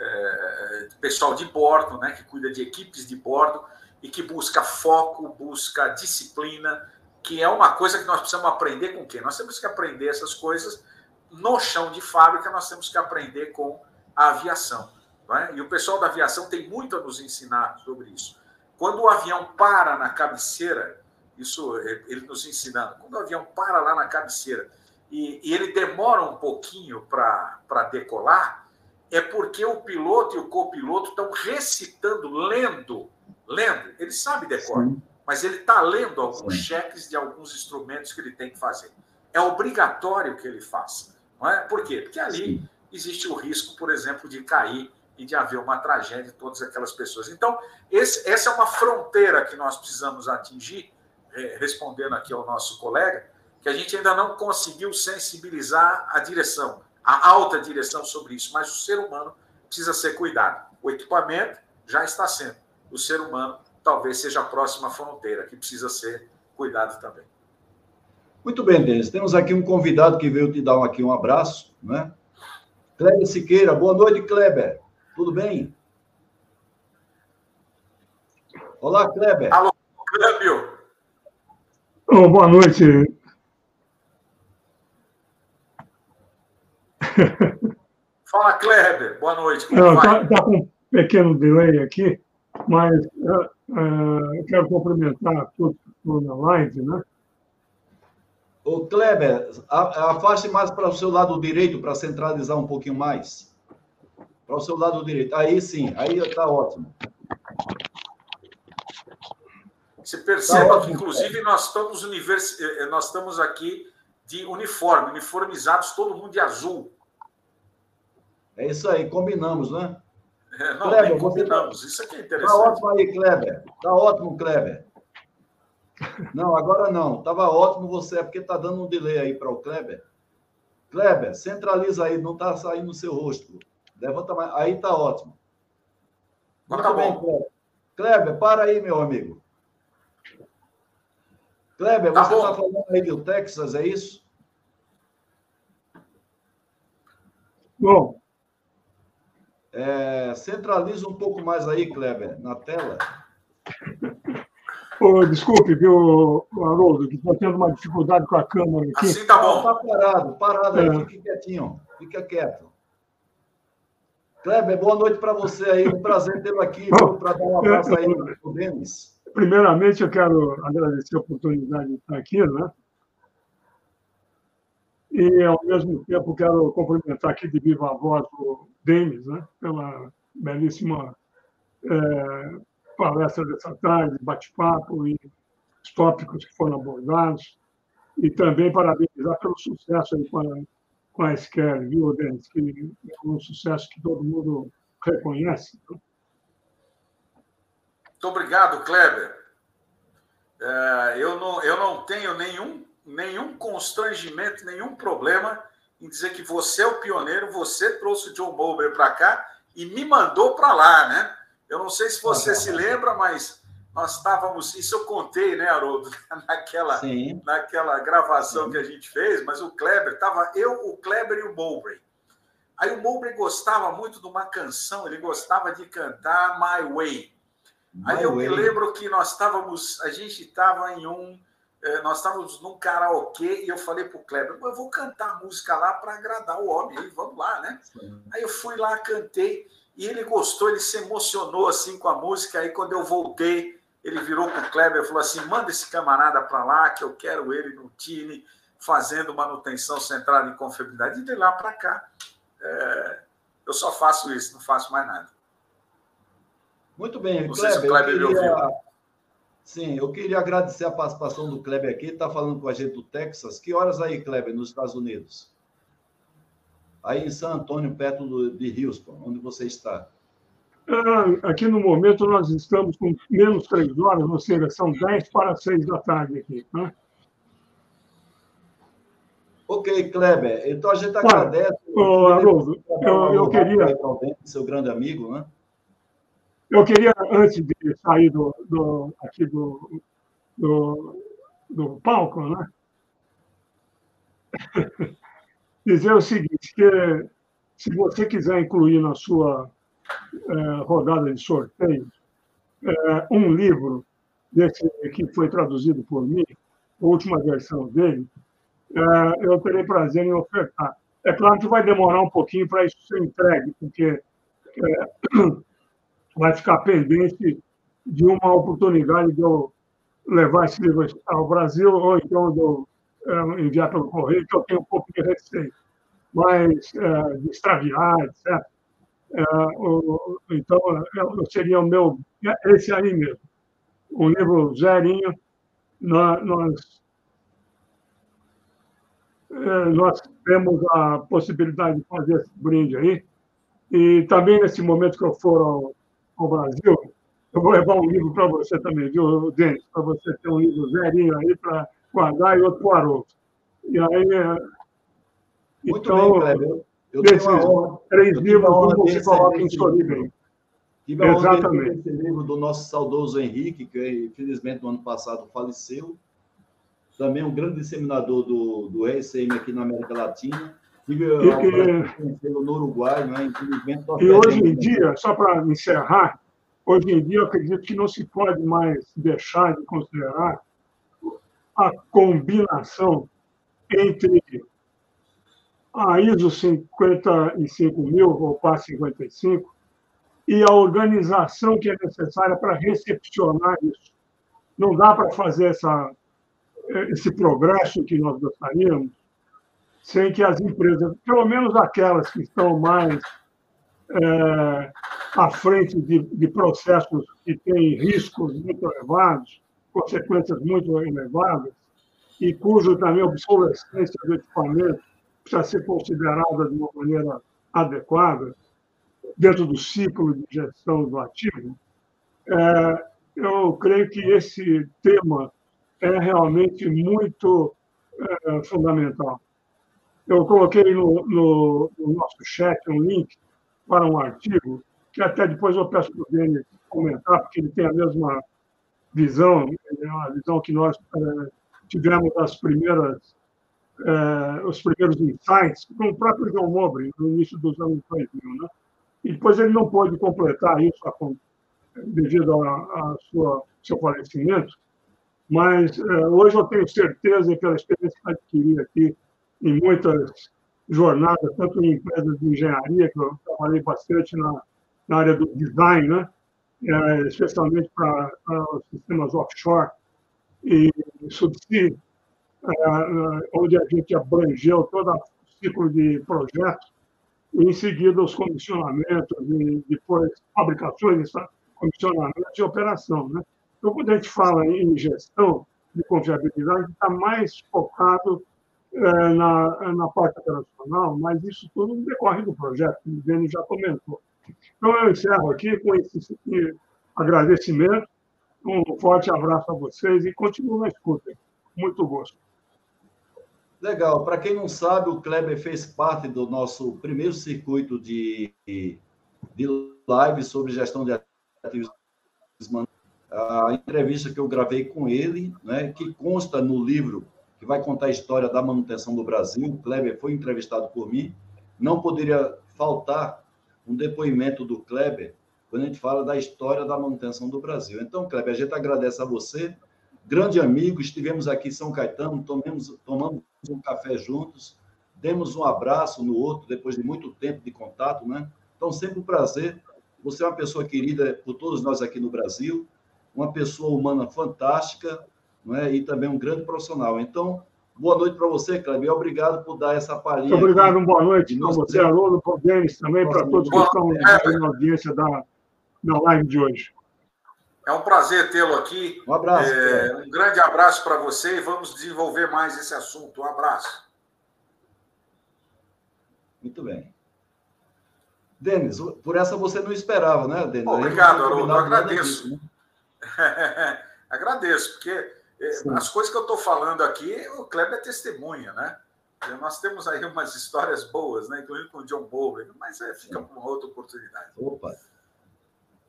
é, pessoal de bordo, né, que cuida de equipes de bordo e que busca foco, busca disciplina, que é uma coisa que nós precisamos aprender com quem? Nós temos que aprender essas coisas no chão de fábrica, nós temos que aprender com a aviação. É? E o pessoal da aviação tem muito a nos ensinar sobre isso. Quando o avião para na cabeceira, isso ele nos ensinando, quando o avião para lá na cabeceira e, e ele demora um pouquinho para decolar, é porque o piloto e o copiloto estão recitando, lendo, lendo. Ele sabe decor, Sim. mas ele está lendo alguns cheques de alguns instrumentos que ele tem que fazer. É obrigatório que ele faça. Não é? Por quê? Porque ali Sim existe o risco, por exemplo, de cair e de haver uma tragédia de todas aquelas pessoas. Então, esse, essa é uma fronteira que nós precisamos atingir, é, respondendo aqui ao nosso colega, que a gente ainda não conseguiu sensibilizar a direção, a alta direção sobre isso, mas o ser humano precisa ser cuidado. O equipamento já está sendo, o ser humano talvez seja a próxima fronteira que precisa ser cuidado também. Muito bem, Denis. Temos aqui um convidado que veio te dar aqui um abraço, né? Kleber Siqueira, boa noite, Kleber. Tudo bem? Olá, Kleber. Alô, Kleber. Oh, boa noite. Fala, Kleber. Boa noite. Está tá com um pequeno delay aqui, mas uh, uh, eu quero cumprimentar todos que estão na live, né? Ô, Kleber, afaste mais para o seu lado direito para centralizar um pouquinho mais. Para o seu lado direito. Aí sim, aí está ótimo. Você perceba tá que, inclusive, nós estamos, univers... Eh, nós estamos aqui de uniforme, uniformizados, todo mundo de azul. É isso aí, combinamos, né? É, não, Kleber, combinamos. Tá... Isso aqui é tá interessante. Está ótimo aí, Kleber. Está ótimo, Kleber. Não, agora não. Tava ótimo você, é porque tá dando um delay aí para o Kleber. Kleber, centraliza aí, não está saindo o seu rosto. Levanta mais. Aí está ótimo. Muito tá bem, Kleber. Kleber, para aí, meu amigo. Kleber, tá você está falando aí do Texas, é isso? Bom. É, centraliza um pouco mais aí, Kleber, na tela. Oh, desculpe, viu, Haroldo, que estou tendo uma dificuldade com a câmera aqui. Assim tá bom. Está parado, parado é. aí, fique quietinho, fica quieto. Kleber, boa noite para você aí, um prazer tê-lo aqui, para dar um abraço aí no Denis. Primeiramente, eu quero agradecer a oportunidade de estar aqui, né? E, ao mesmo tempo, quero cumprimentar aqui de viva voz o Denis, né? Pela belíssima é, palestra dessa tarde, bate-papo e os tópicos que foram abordados. E também parabenizar pelo sucesso aí com a, com a SQL, viu, Denis? Que é um sucesso que todo mundo reconhece. Né? Muito obrigado, Kleber. É, eu, não, eu não tenho nenhum, nenhum constrangimento, nenhum problema em dizer que você é o pioneiro, você trouxe o John Bober para cá e me mandou para lá, né? Eu não sei se você se lembra, mas nós estávamos. Isso eu contei, né, Haroldo, naquela, naquela gravação Sim. que a gente fez, mas o Kleber, estava eu, o Kleber e o Mowbray. Aí o Mowbray gostava muito de uma canção, ele gostava de cantar My Way. My Aí eu way. me lembro que nós estávamos, a gente estava em um, eh, nós estávamos num karaokê e eu falei para o Kleber, eu vou cantar a música lá para agradar o homem, aí vamos lá, né? Sim. Aí eu fui lá, cantei. E ele gostou, ele se emocionou assim com a música. Aí quando eu voltei, ele virou para o Kleber e falou assim: manda esse camarada para lá, que eu quero ele no time, fazendo manutenção centrada em confiabilidade. E de lá para cá, é... eu só faço isso, não faço mais nada. Muito bem, não Kleber. Kleber eu queria... Sim, eu queria agradecer a participação do Kleber aqui, está falando com a gente do Texas. Que horas aí, Kleber, nos Estados Unidos? Aí em San Antônio, perto de Houston, onde você está? Ah, aqui no momento nós estamos com menos três horas, ou seja, são dez para seis da tarde aqui. Né? Ok, Kleber. Então a gente agradece. Oh, Haroldo, eu, eu queria. Seu grande amigo, né? Eu queria, antes de sair do, do aqui do, do, do palco, né? dizer o seguinte, que se você quiser incluir na sua é, rodada de sorteio é, um livro desse que foi traduzido por mim, a última versão dele, é, eu terei prazer em ofertar. É claro que vai demorar um pouquinho para isso ser entregue, porque vai ficar pendente de uma oportunidade de eu levar esse livro ao Brasil, ou então de eu enviar pelo correio, que eu tenho um pouco de receio, mas é, de extraviar, etc. É, o, então, eu, seria o meu. Esse aí mesmo, um livro zerinho. Nós, nós, é, nós temos a possibilidade de fazer esse brinde aí. E também, nesse momento que eu for ao, ao Brasil, eu vou levar um livro para você também, viu, Denis? Para você ter um livro zerinho aí para guardar e outro para o Haroldo. E aí. É, Muito então, bem, Kleber. Eu tenho uma honra, três livros, um você coloca em Sorriben. Tive a Exatamente. esse livro do nosso saudoso Henrique, que infelizmente no ano passado faleceu. Também um grande disseminador do, do RCM aqui na América Latina. Tive e, a no Uruguai, né? infelizmente. E hoje em dia, só para encerrar, hoje em dia eu acredito que não se pode mais deixar de considerar a combinação entre a ISO 55000 ou PAS 55 e a organização que é necessária para recepcionar isso. Não dá para fazer essa, esse progresso que nós gostaríamos sem que as empresas, pelo menos aquelas que estão mais é, à frente de, de processos que têm riscos muito elevados, consequências muito elevadas, e cujo também obsolescência do equipamento precisa ser considerada de uma maneira adequada, dentro do ciclo de gestão do ativo, é, eu creio que esse tema é realmente muito é, fundamental. Eu coloquei no, no, no nosso chat um link para um artigo que até depois eu peço para o Denis comentar, porque ele tem a mesma visão, uma visão que nós é, tivemos das primeiras, é, os primeiros insights, com o próprio João Mobre, no início dos anos 2000, né? E depois ele não pôde completar isso devido ao seu falecimento, mas é, hoje eu tenho certeza, pela experiência que adquiri aqui em muitas jornadas, tanto em empresas de engenharia, que eu trabalhei bastante na, na área do design, né? É, especialmente para, os sistemas offshore e subsídio, é, onde a gente abrangeu todo o ciclo de projetos, e em seguida os comissionamentos, e depois fabricações, comissionamentos e operação. Né? Então, quando a gente fala em gestão de confiabilidade, está mais focado é, na, na parte operacional, mas isso tudo decorre do projeto, como o Denis já comentou. Então, eu encerro aqui com esse, agradecimento, um forte abraço a vocês e continuo na escuta. Muito gosto. Legal. Para quem não sabe, o Kleber fez parte do nosso primeiro circuito de, de live sobre gestão de ativos. A entrevista que eu gravei com ele, né, que consta no livro que vai contar a história da manutenção do Brasil. O Kleber foi entrevistado por mim. Não poderia faltar um depoimento do Kleber quando a gente fala da história da manutenção do Brasil. Então, Kleber, a gente agradece a você, grande amigo, estivemos aqui em São Caetano, tomamos, tomamos um café juntos, demos um abraço no outro depois de muito tempo de contato, né? Então, sempre um prazer. Você é uma pessoa querida por todos nós aqui no Brasil, uma pessoa humana fantástica, não é? e também um grande profissional. Então, boa noite para você, Cleber. Obrigado por dar essa palhinha. Muito obrigado, uma boa noite para você, Haroldo, para o Denis também, para todos que estão na audiência da, da live de hoje. É um prazer tê-lo aqui. Um abraço. É, um grande abraço para você e vamos desenvolver mais esse assunto. Um abraço. Muito bem. Denis, por essa você não esperava, né, Denis? Obrigado, Haroldo. Agradeço. Disso, né? agradeço, porque Sim. As coisas que eu estou falando aqui, o Kleber é testemunha, né? Nós temos aí umas histórias boas, né? incluindo com o John Bowen, mas é, fica para uma outra oportunidade. Opa!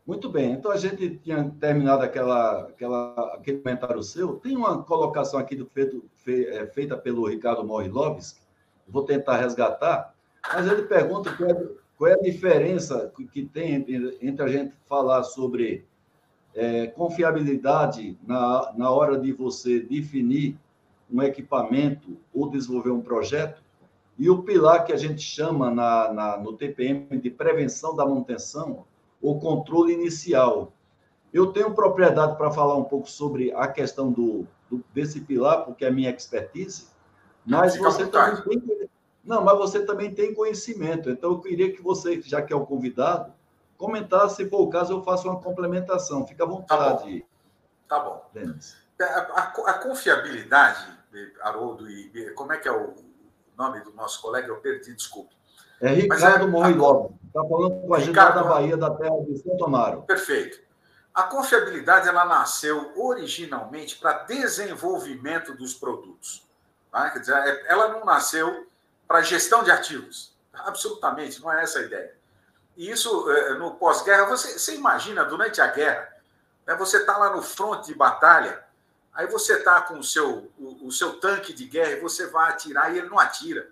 Muito bem, então a gente tinha terminado aquela, aquela, aquele comentário seu. Tem uma colocação aqui do feito, fe, é, feita pelo Ricardo Morilovski, vou tentar resgatar, mas ele pergunta qual é, qual é a diferença que tem entre, entre a gente falar sobre é, confiabilidade na, na hora de você definir um equipamento ou desenvolver um projeto, e o pilar que a gente chama na, na, no TPM de prevenção da manutenção, ou controle inicial. Eu tenho propriedade para falar um pouco sobre a questão do, do desse pilar, porque é a minha expertise, mas Fica você também tem, não, mas você também tem conhecimento. Então eu queria que você, já que é o convidado, comentar, se for o caso, eu faço uma complementação. Fica à vontade. Tá bom. Tá bom. É, a, a, a, confiabilidade, Haroldo, e como é que é o nome do nosso colega? Eu perdi, desculpe. É Ricardo é, Morrilov. Está falando com a gente Ricardo, da Bahia, da terra de Santo Amaro. Perfeito. A confiabilidade ela nasceu originalmente para desenvolvimento dos produtos. Tá? Quer dizer, é, ela não nasceu para gestão de ativos. Absolutamente, não é essa a ideia. E isso, é, no pós-guerra, você, você, imagina, durante a guerra, né, você está lá no fronte de batalha, aí você está com o seu, o, o, seu tanque de guerra e você vai atirar e ele não atira.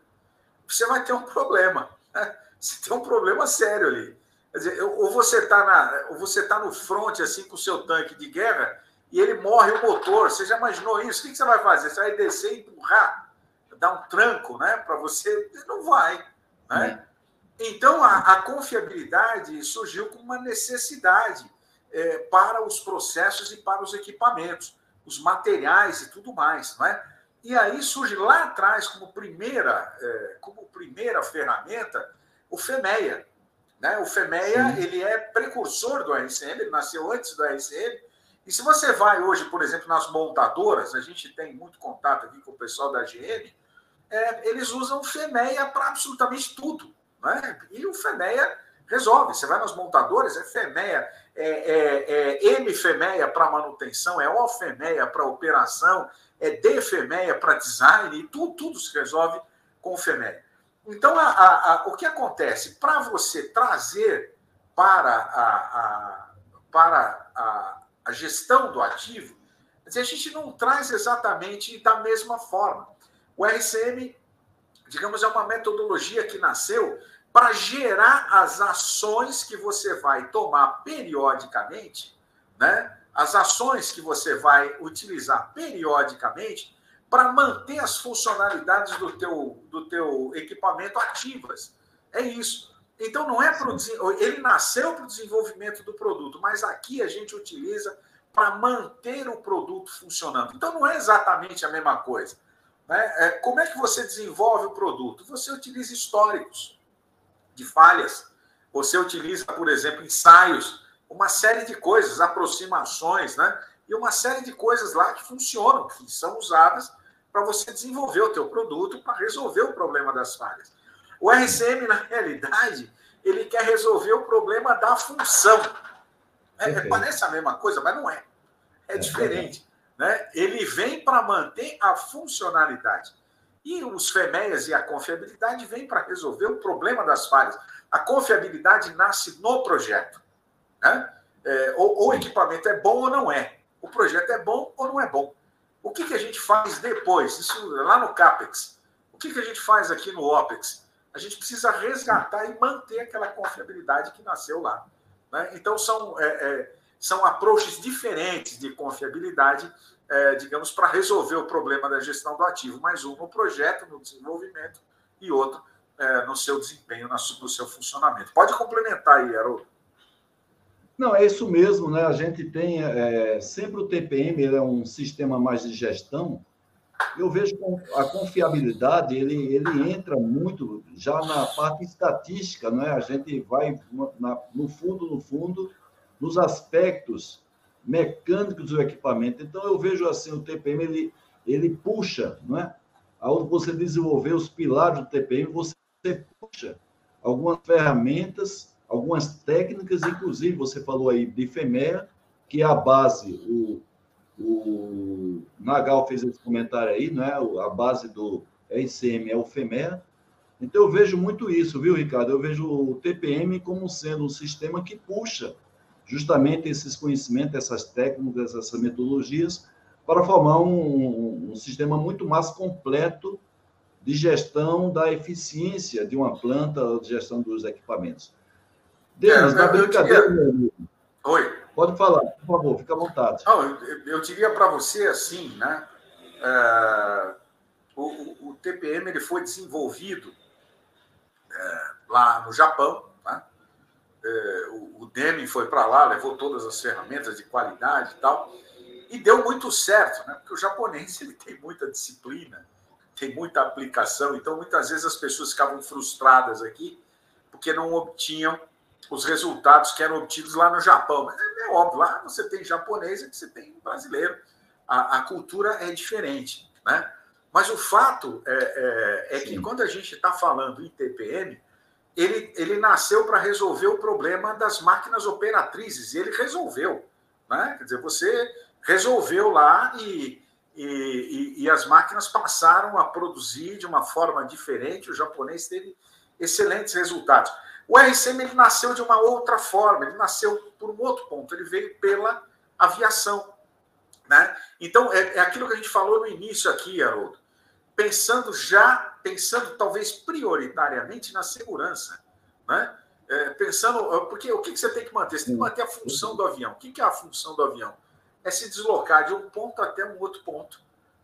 Você vai ter um problema. Né? Você tem um problema sério ali. Quer dizer, ou você está ou você tá no fronte assim com o seu tanque de guerra e ele morre o motor. Você já imaginou isso? O que você vai fazer? Você vai descer e empurrar, dar um tranco, né? Para você. Não vai. Né? Então, a, a confiabilidade surgiu como uma necessidade é, para os processos e para os equipamentos, os materiais e tudo mais, não é? E aí surge lá atrás, como primeira, é, como primeira ferramenta, o FEMEA. Né? O FEMEA ele é precursor do RCM, ele nasceu antes do RCM. E se você vai hoje, por exemplo, nas montadoras, a gente tem muito contato aqui com o pessoal da GM, é, eles usam o FEMEA para absolutamente tudo. Né? E o FEMEA resolve. Você vai nas montadoras, é FEMEA, é, é, é M-FEMEA para manutenção, é O-FEMEA para operação, é D-FEMEA para design, e tudo, tudo se resolve com o FEMER. Então, a, a, a, o que acontece? Para você trazer para a, para a, gestão do ativo, a gente não traz exatamente da mesma forma. O RCM, digamos, é uma metodologia que nasceu para gerar as ações que você vai tomar periodicamente, né? as ações que você vai utilizar periodicamente para manter as funcionalidades do teu, do teu equipamento ativas. É isso. Então não é pro, ele nasceu para o desenvolvimento do produto, mas aqui a gente utiliza para manter o produto funcionando. Então não é exatamente a mesma coisa. Né? É, como é que você desenvolve o produto? Você utiliza históricos de falhas. Você utiliza, por exemplo, ensaios, uma série de coisas, aproximações, né? E uma série de coisas lá que funcionam, que são usadas para você desenvolver o teu produto para resolver o problema das falhas. O RCM, na realidade, ele quer resolver o problema da função. É, parece a mesma coisa, mas não é. É, é diferente. Né? Ele vem para manter a funcionalidade. E os FEMEAs e a confiabilidade vêm para resolver o problema das falhas. A confiabilidade nasce no projeto. Né? É, ou, o equipamento é bom ou não é. O projeto é bom ou não é bom. O que, que a gente faz depois? Isso lá no CAPEX. O que, que a gente faz aqui no OPEX? A gente precisa resgatar e manter aquela confiabilidade que nasceu lá. Né? Então, são, é, é, são approaches diferentes de confiabilidade, é, digamos, para resolver o problema da gestão do ativo. Mais um no projeto, no desenvolvimento, e outro é, no seu desempenho, no seu funcionamento. Pode complementar aí, Haroldo. Não, é isso mesmo, né? A gente tem é, sempre o TPM, ele é um sistema mais de gestão. Eu vejo a confiabilidade, ele, ele entra muito já na parte estatística, né? A gente vai na, no fundo, no fundo, nos aspectos mecânicos do equipamento. Então eu vejo assim o TPM ele ele puxa, não é? Ao você desenvolver os pilares do TPM, você puxa algumas ferramentas algumas técnicas, inclusive você falou aí de FEMEA, que é a base, o, o Nagal fez esse comentário aí, né? a base do RCM é o FEMEA. Então eu vejo muito isso, viu, Ricardo? Eu vejo o TPM como sendo um sistema que puxa justamente esses conhecimentos, essas técnicas, essas metodologias, para formar um, um sistema muito mais completo de gestão da eficiência de uma planta, de gestão dos equipamentos. Denis, é, na brincadeira, meu amigo. Oi. Pode falar, por favor, fica à vontade. Não, eu, eu diria para você assim, né? É, o, o, TPM ele foi desenvolvido é, lá no Japão? É, o, o Deming foi para lá, levou todas as ferramentas de qualidade e tal, e deu muito certo, né? Porque o japonês ele tem muita disciplina, tem muita aplicação, então muitas vezes as pessoas ficavam frustradas aqui porque não obtinham os resultados que eram obtidos lá no Japão. Mas é, é óbvio, lá você tem japonês e você tem brasileiro. A, a, cultura é diferente. Né? Mas o fato é, é, é que quando a gente está falando em TPM, ele, ele nasceu para resolver o problema das máquinas operatrizes, e ele resolveu. Né? Quer dizer, você resolveu lá e, e, e, as máquinas passaram a produzir de uma forma diferente, o japonês teve excelentes resultados. O RCM ele nasceu de uma outra forma, ele nasceu por um outro ponto, ele veio pela aviação. Né? Então, é, é aquilo que a gente falou no início aqui, Haroldo, pensando já, pensando talvez prioritariamente na segurança. Né? É, pensando, porque o que você tem que manter? Você tem que manter a função do avião. O que é a função do avião? É se deslocar de um ponto até um outro ponto,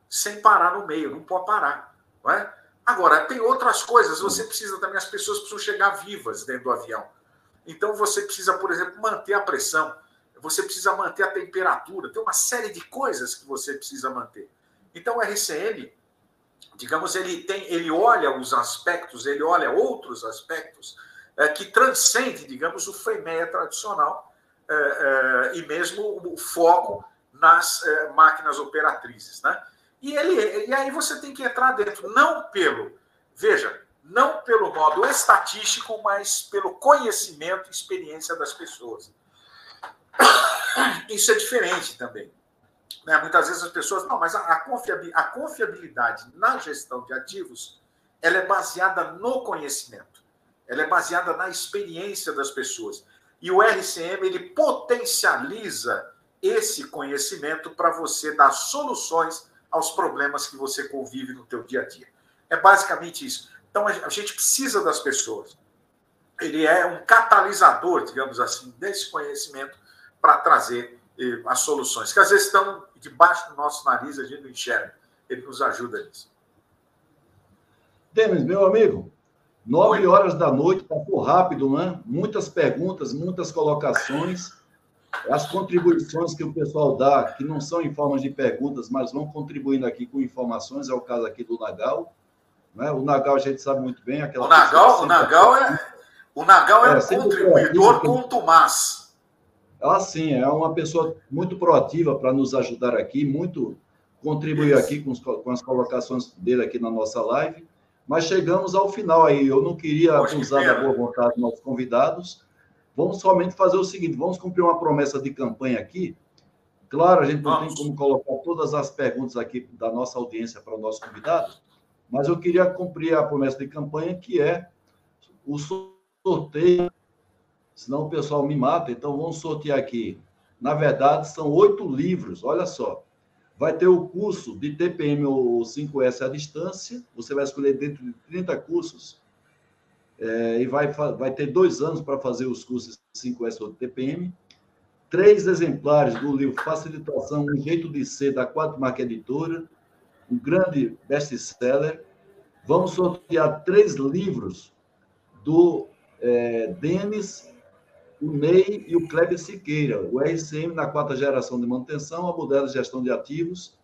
sem parar no meio, não pode parar. Não é? Agora, tem outras coisas, você precisa também, as pessoas precisam chegar vivas dentro do avião. Então, você precisa, por exemplo, manter a pressão, você precisa manter a temperatura, tem uma série de coisas que você precisa manter. Então, o RCM, digamos, ele tem, ele olha os aspectos, ele olha outros aspectos é, que transcendem, digamos, o FEMEA tradicional é, é, e mesmo o foco nas é, máquinas operatrizes, né? E, ele, e aí você tem que entrar dentro, não pelo, veja, não pelo modo estatístico, mas pelo conhecimento e experiência das pessoas. Isso é diferente também. Né? Muitas vezes as pessoas, não, mas a, a, confiabilidade na gestão de ativos ela é baseada no conhecimento, ela é baseada na experiência das pessoas. E o RCM ele potencializa esse conhecimento para você dar soluções aos problemas que você convive no teu dia a dia. É basicamente isso. Então a gente precisa das pessoas. Ele é um catalisador, digamos assim, desse conhecimento para trazer as soluções, que às vezes estão debaixo do nosso nariz, a gente não enxerga. Ele nos ajuda nisso. Denis, meu amigo, nove Oi. horas da noite, passou rápido, né? Muitas perguntas, muitas colocações. As contribuições que o pessoal dá, que não são em forma de perguntas, mas vão contribuindo aqui com informações, é o caso aqui do Nagal. Né? O Nagal a gente sabe muito bem. Aquela o Nagal, o Nagal é, o Nagal é, é um contribuidor contumaz. Ah, sim, é uma pessoa muito proativa para nos ajudar aqui, muito contribuir aqui com, os, com, as colocações dele aqui na nossa live. Mas chegamos ao final aí. Eu não queria abusar da boa vontade dos nossos convidados. Vamos somente fazer o seguinte: vamos cumprir uma promessa de campanha aqui. Claro, a gente não vamos. tem como colocar todas as perguntas aqui da nossa audiência para o nosso convidado, mas eu queria cumprir a promessa de campanha, que é o sorteio, senão o pessoal me mata, então vamos sortear aqui. Na verdade, são oito livros, olha só. Vai ter o curso de TPM ou 5S à distância, você vai escolher dentro de 30 cursos é, e vai, vai ter dois anos para fazer os cursos 5S ou TPM. Três exemplares do livro Facilitação, Um Jeito de Ser, da Quatro Marca Editora, um grande best-seller. Vamos sortear três livros do é, Denis, o Ney e o Kleber Siqueira, o RCM na quarta geração de manutenção, a modelo de gestão de ativos,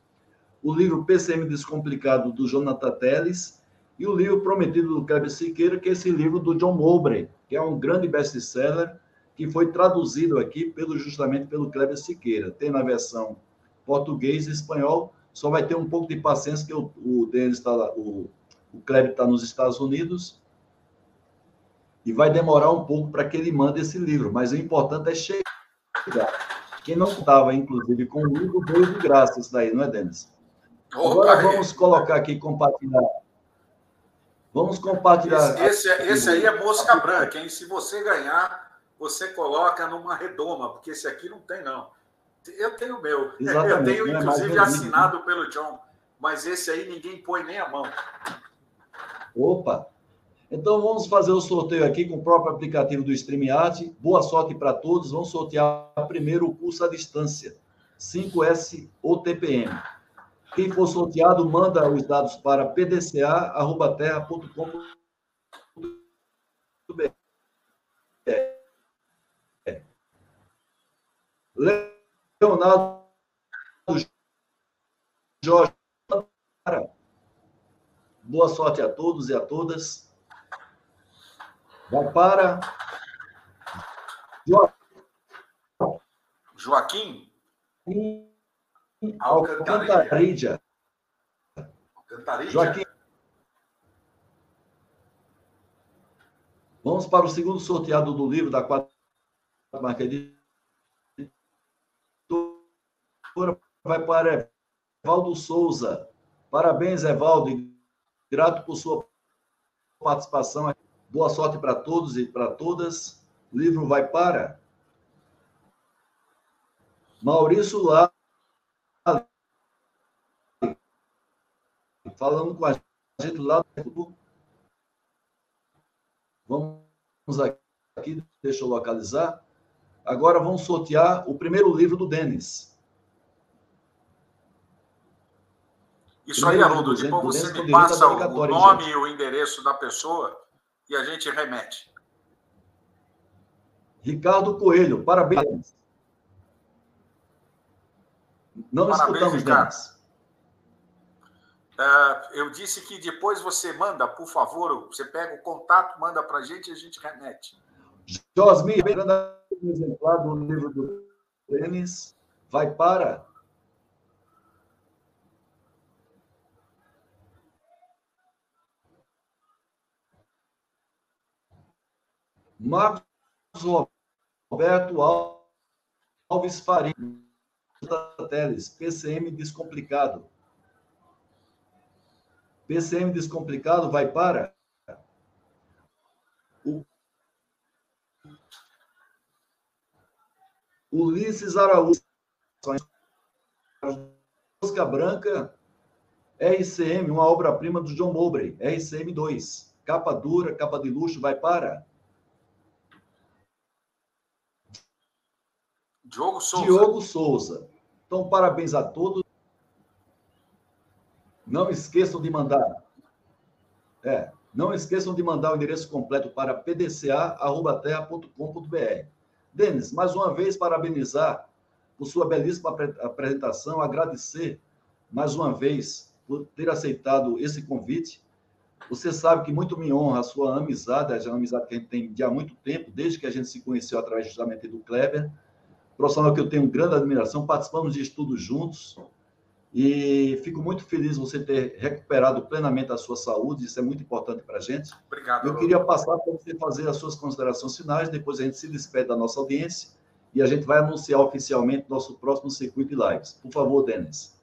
o livro PCM Descomplicado, do Jonathan Teles, e o livro prometido do Kleber Siqueira, que é esse livro do John Mowbray, que é um grande best-seller, que foi traduzido aqui pelo, justamente pelo Kleber Siqueira. Tem na versão português e espanhol, só vai ter um pouco de paciência, que o, o Denis está lá, o, o Kleber está nos Estados Unidos, e vai demorar um pouco para que ele mande esse livro, mas o importante é chegar. Quem não estava, inclusive, com o livro, veio de graça isso daí, não é, Denis? Agora vamos colocar aqui, compartilhar Vamos compartilhar. Esse, esse, esse, aí é mosca branca, hein? Se você ganhar, você coloca numa redoma, porque esse aqui não tem, não. Eu tenho o meu. Exatamente, eu tenho, né? inclusive, assinado né? pelo John. Mas esse aí ninguém põe nem a mão. Opa! Então vamos fazer o sorteio aqui com o próprio aplicativo do StreamYard. Boa sorte para todos. Vamos sortear primeiro o curso à distância, 5S OTPM. Quem for sorteado, manda os dados para pdca.terra.com.br. Leonardo Jorge, boa sorte a todos e a todas. Vai para Joaquim. Alcantarija. Joaquim. Vamos para o segundo sorteado do livro da quatro marca editora. Vai para Evaldo Souza. Parabéns, Evaldo. Grato por sua participação. Boa sorte para todos e para todas. O livro vai para Maurício Lá falando com a gente lá do Vamos aqui, deixa eu localizar. Agora vamos sortear o primeiro livro do Denis. Isso aí, Haroldo. Depois você me passa o nome e o endereço da pessoa e a gente remete. Ricardo Coelho, parabéns. Não parabéns, escutamos, Ricardo. Uh, eu disse que depois você manda, por favor, você pega o contato, manda para a gente e a gente remete. Josmir, um exemplar do livro do Denis, vai para. Marcos Roberto Alves Faria, Teles, PCM Descomplicado. PCM Descomplicado vai para o Ulisses Araújo. Música Branca, RCM, uma obra-prima do John Mowbray, RCM 2. Capa dura, capa de luxo, vai para. Diogo Souza. Diogo Souza. Então, parabéns a todos. Não esqueçam de mandar. É, não esqueçam de mandar o endereço completo para pdca.terra.com.br. Denis, mais uma vez, parabenizar por sua belíssima apresentação, agradecer mais uma vez por ter aceitado esse convite. Você sabe que muito me honra a sua amizade, a amizade que a gente tem de há muito tempo, desde que a gente se conheceu através justamente do Kleber, profissional que eu tenho grande admiração, participamos de estudos juntos, e fico muito feliz você ter recuperado plenamente a sua saúde, isso é muito importante para a gente. Obrigado. Eu queria passar para você fazer as suas considerações finais, depois a gente se despede da nossa audiência e a gente vai anunciar oficialmente nosso próximo circuito de lives. Por favor, Denis.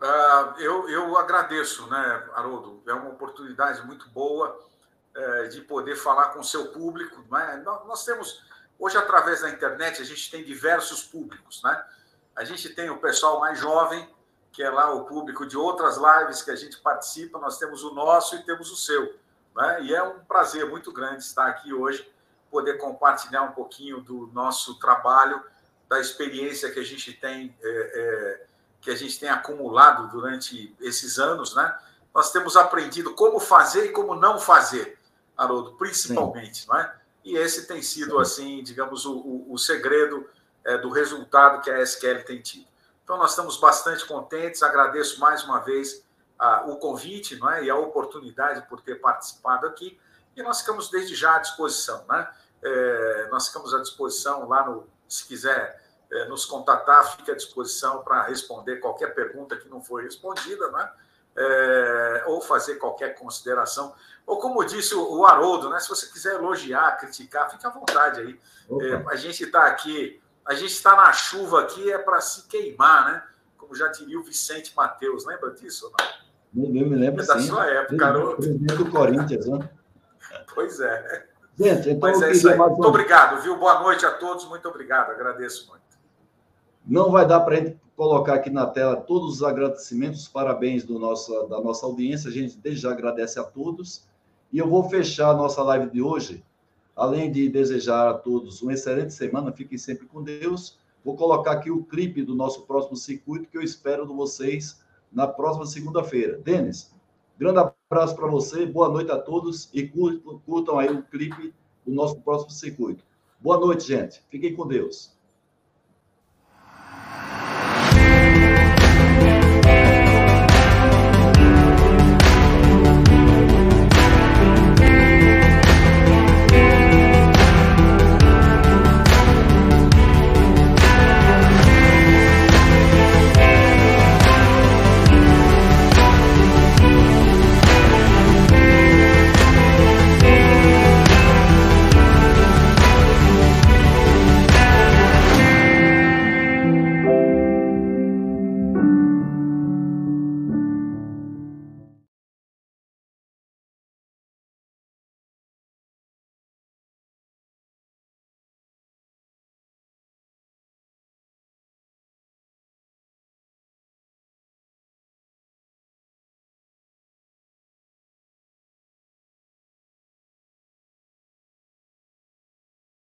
Uh, eu, eu agradeço, né, Haroldo? É uma oportunidade muito boa é, de poder falar com o seu público. Né? Nós, nós temos, hoje, através da internet, a gente tem diversos públicos, né? A gente tem o pessoal mais jovem, que é lá o público de outras lives que a gente participa, nós temos o nosso e temos o seu. Né? E é um prazer muito grande estar aqui hoje, poder compartilhar um pouquinho do nosso trabalho, da experiência que a gente tem, é, é, que a gente tem acumulado durante esses anos. Né? Nós temos aprendido como fazer e como não fazer, Haroldo, principalmente. Não é? E esse tem sido, assim, digamos, o, o, o segredo é, do resultado que a SQL tem tido. Então, nós estamos bastante contentes, agradeço mais uma vez a, o convite não é? e a oportunidade por ter participado aqui, e nós ficamos desde já à disposição. Né? É, nós ficamos à disposição lá no, se quiser é, nos contatar, fique à disposição para responder qualquer pergunta que não foi respondida, né? É, ou fazer qualquer consideração. Ou como disse o Haroldo, né? se você quiser elogiar, criticar, fique à vontade aí. É, a gente está aqui a gente está na chuva aqui é para se queimar, né? Como já diria o Vicente Mateus, lembra disso? Não? Eu me lembro, é da sim. sua época. Presidente do Corinthians, né? Pois é. Gente, então Mas é isso aí. Muito obrigado, viu? Boa noite a todos, muito obrigado, agradeço muito. Não vai dar para a gente colocar aqui na tela todos os agradecimentos, os parabéns do nosso, da nossa audiência, a gente desde já agradece a todos. E eu vou fechar a nossa live de hoje Além de desejar a todos uma excelente semana, fiquem sempre com Deus. Vou colocar aqui o clipe do nosso próximo circuito que eu espero de vocês na próxima segunda-feira. Denis, grande abraço para você, boa noite a todos e curtam, curtam aí o clipe do nosso próximo circuito. Boa noite, gente. Fiquem com Deus.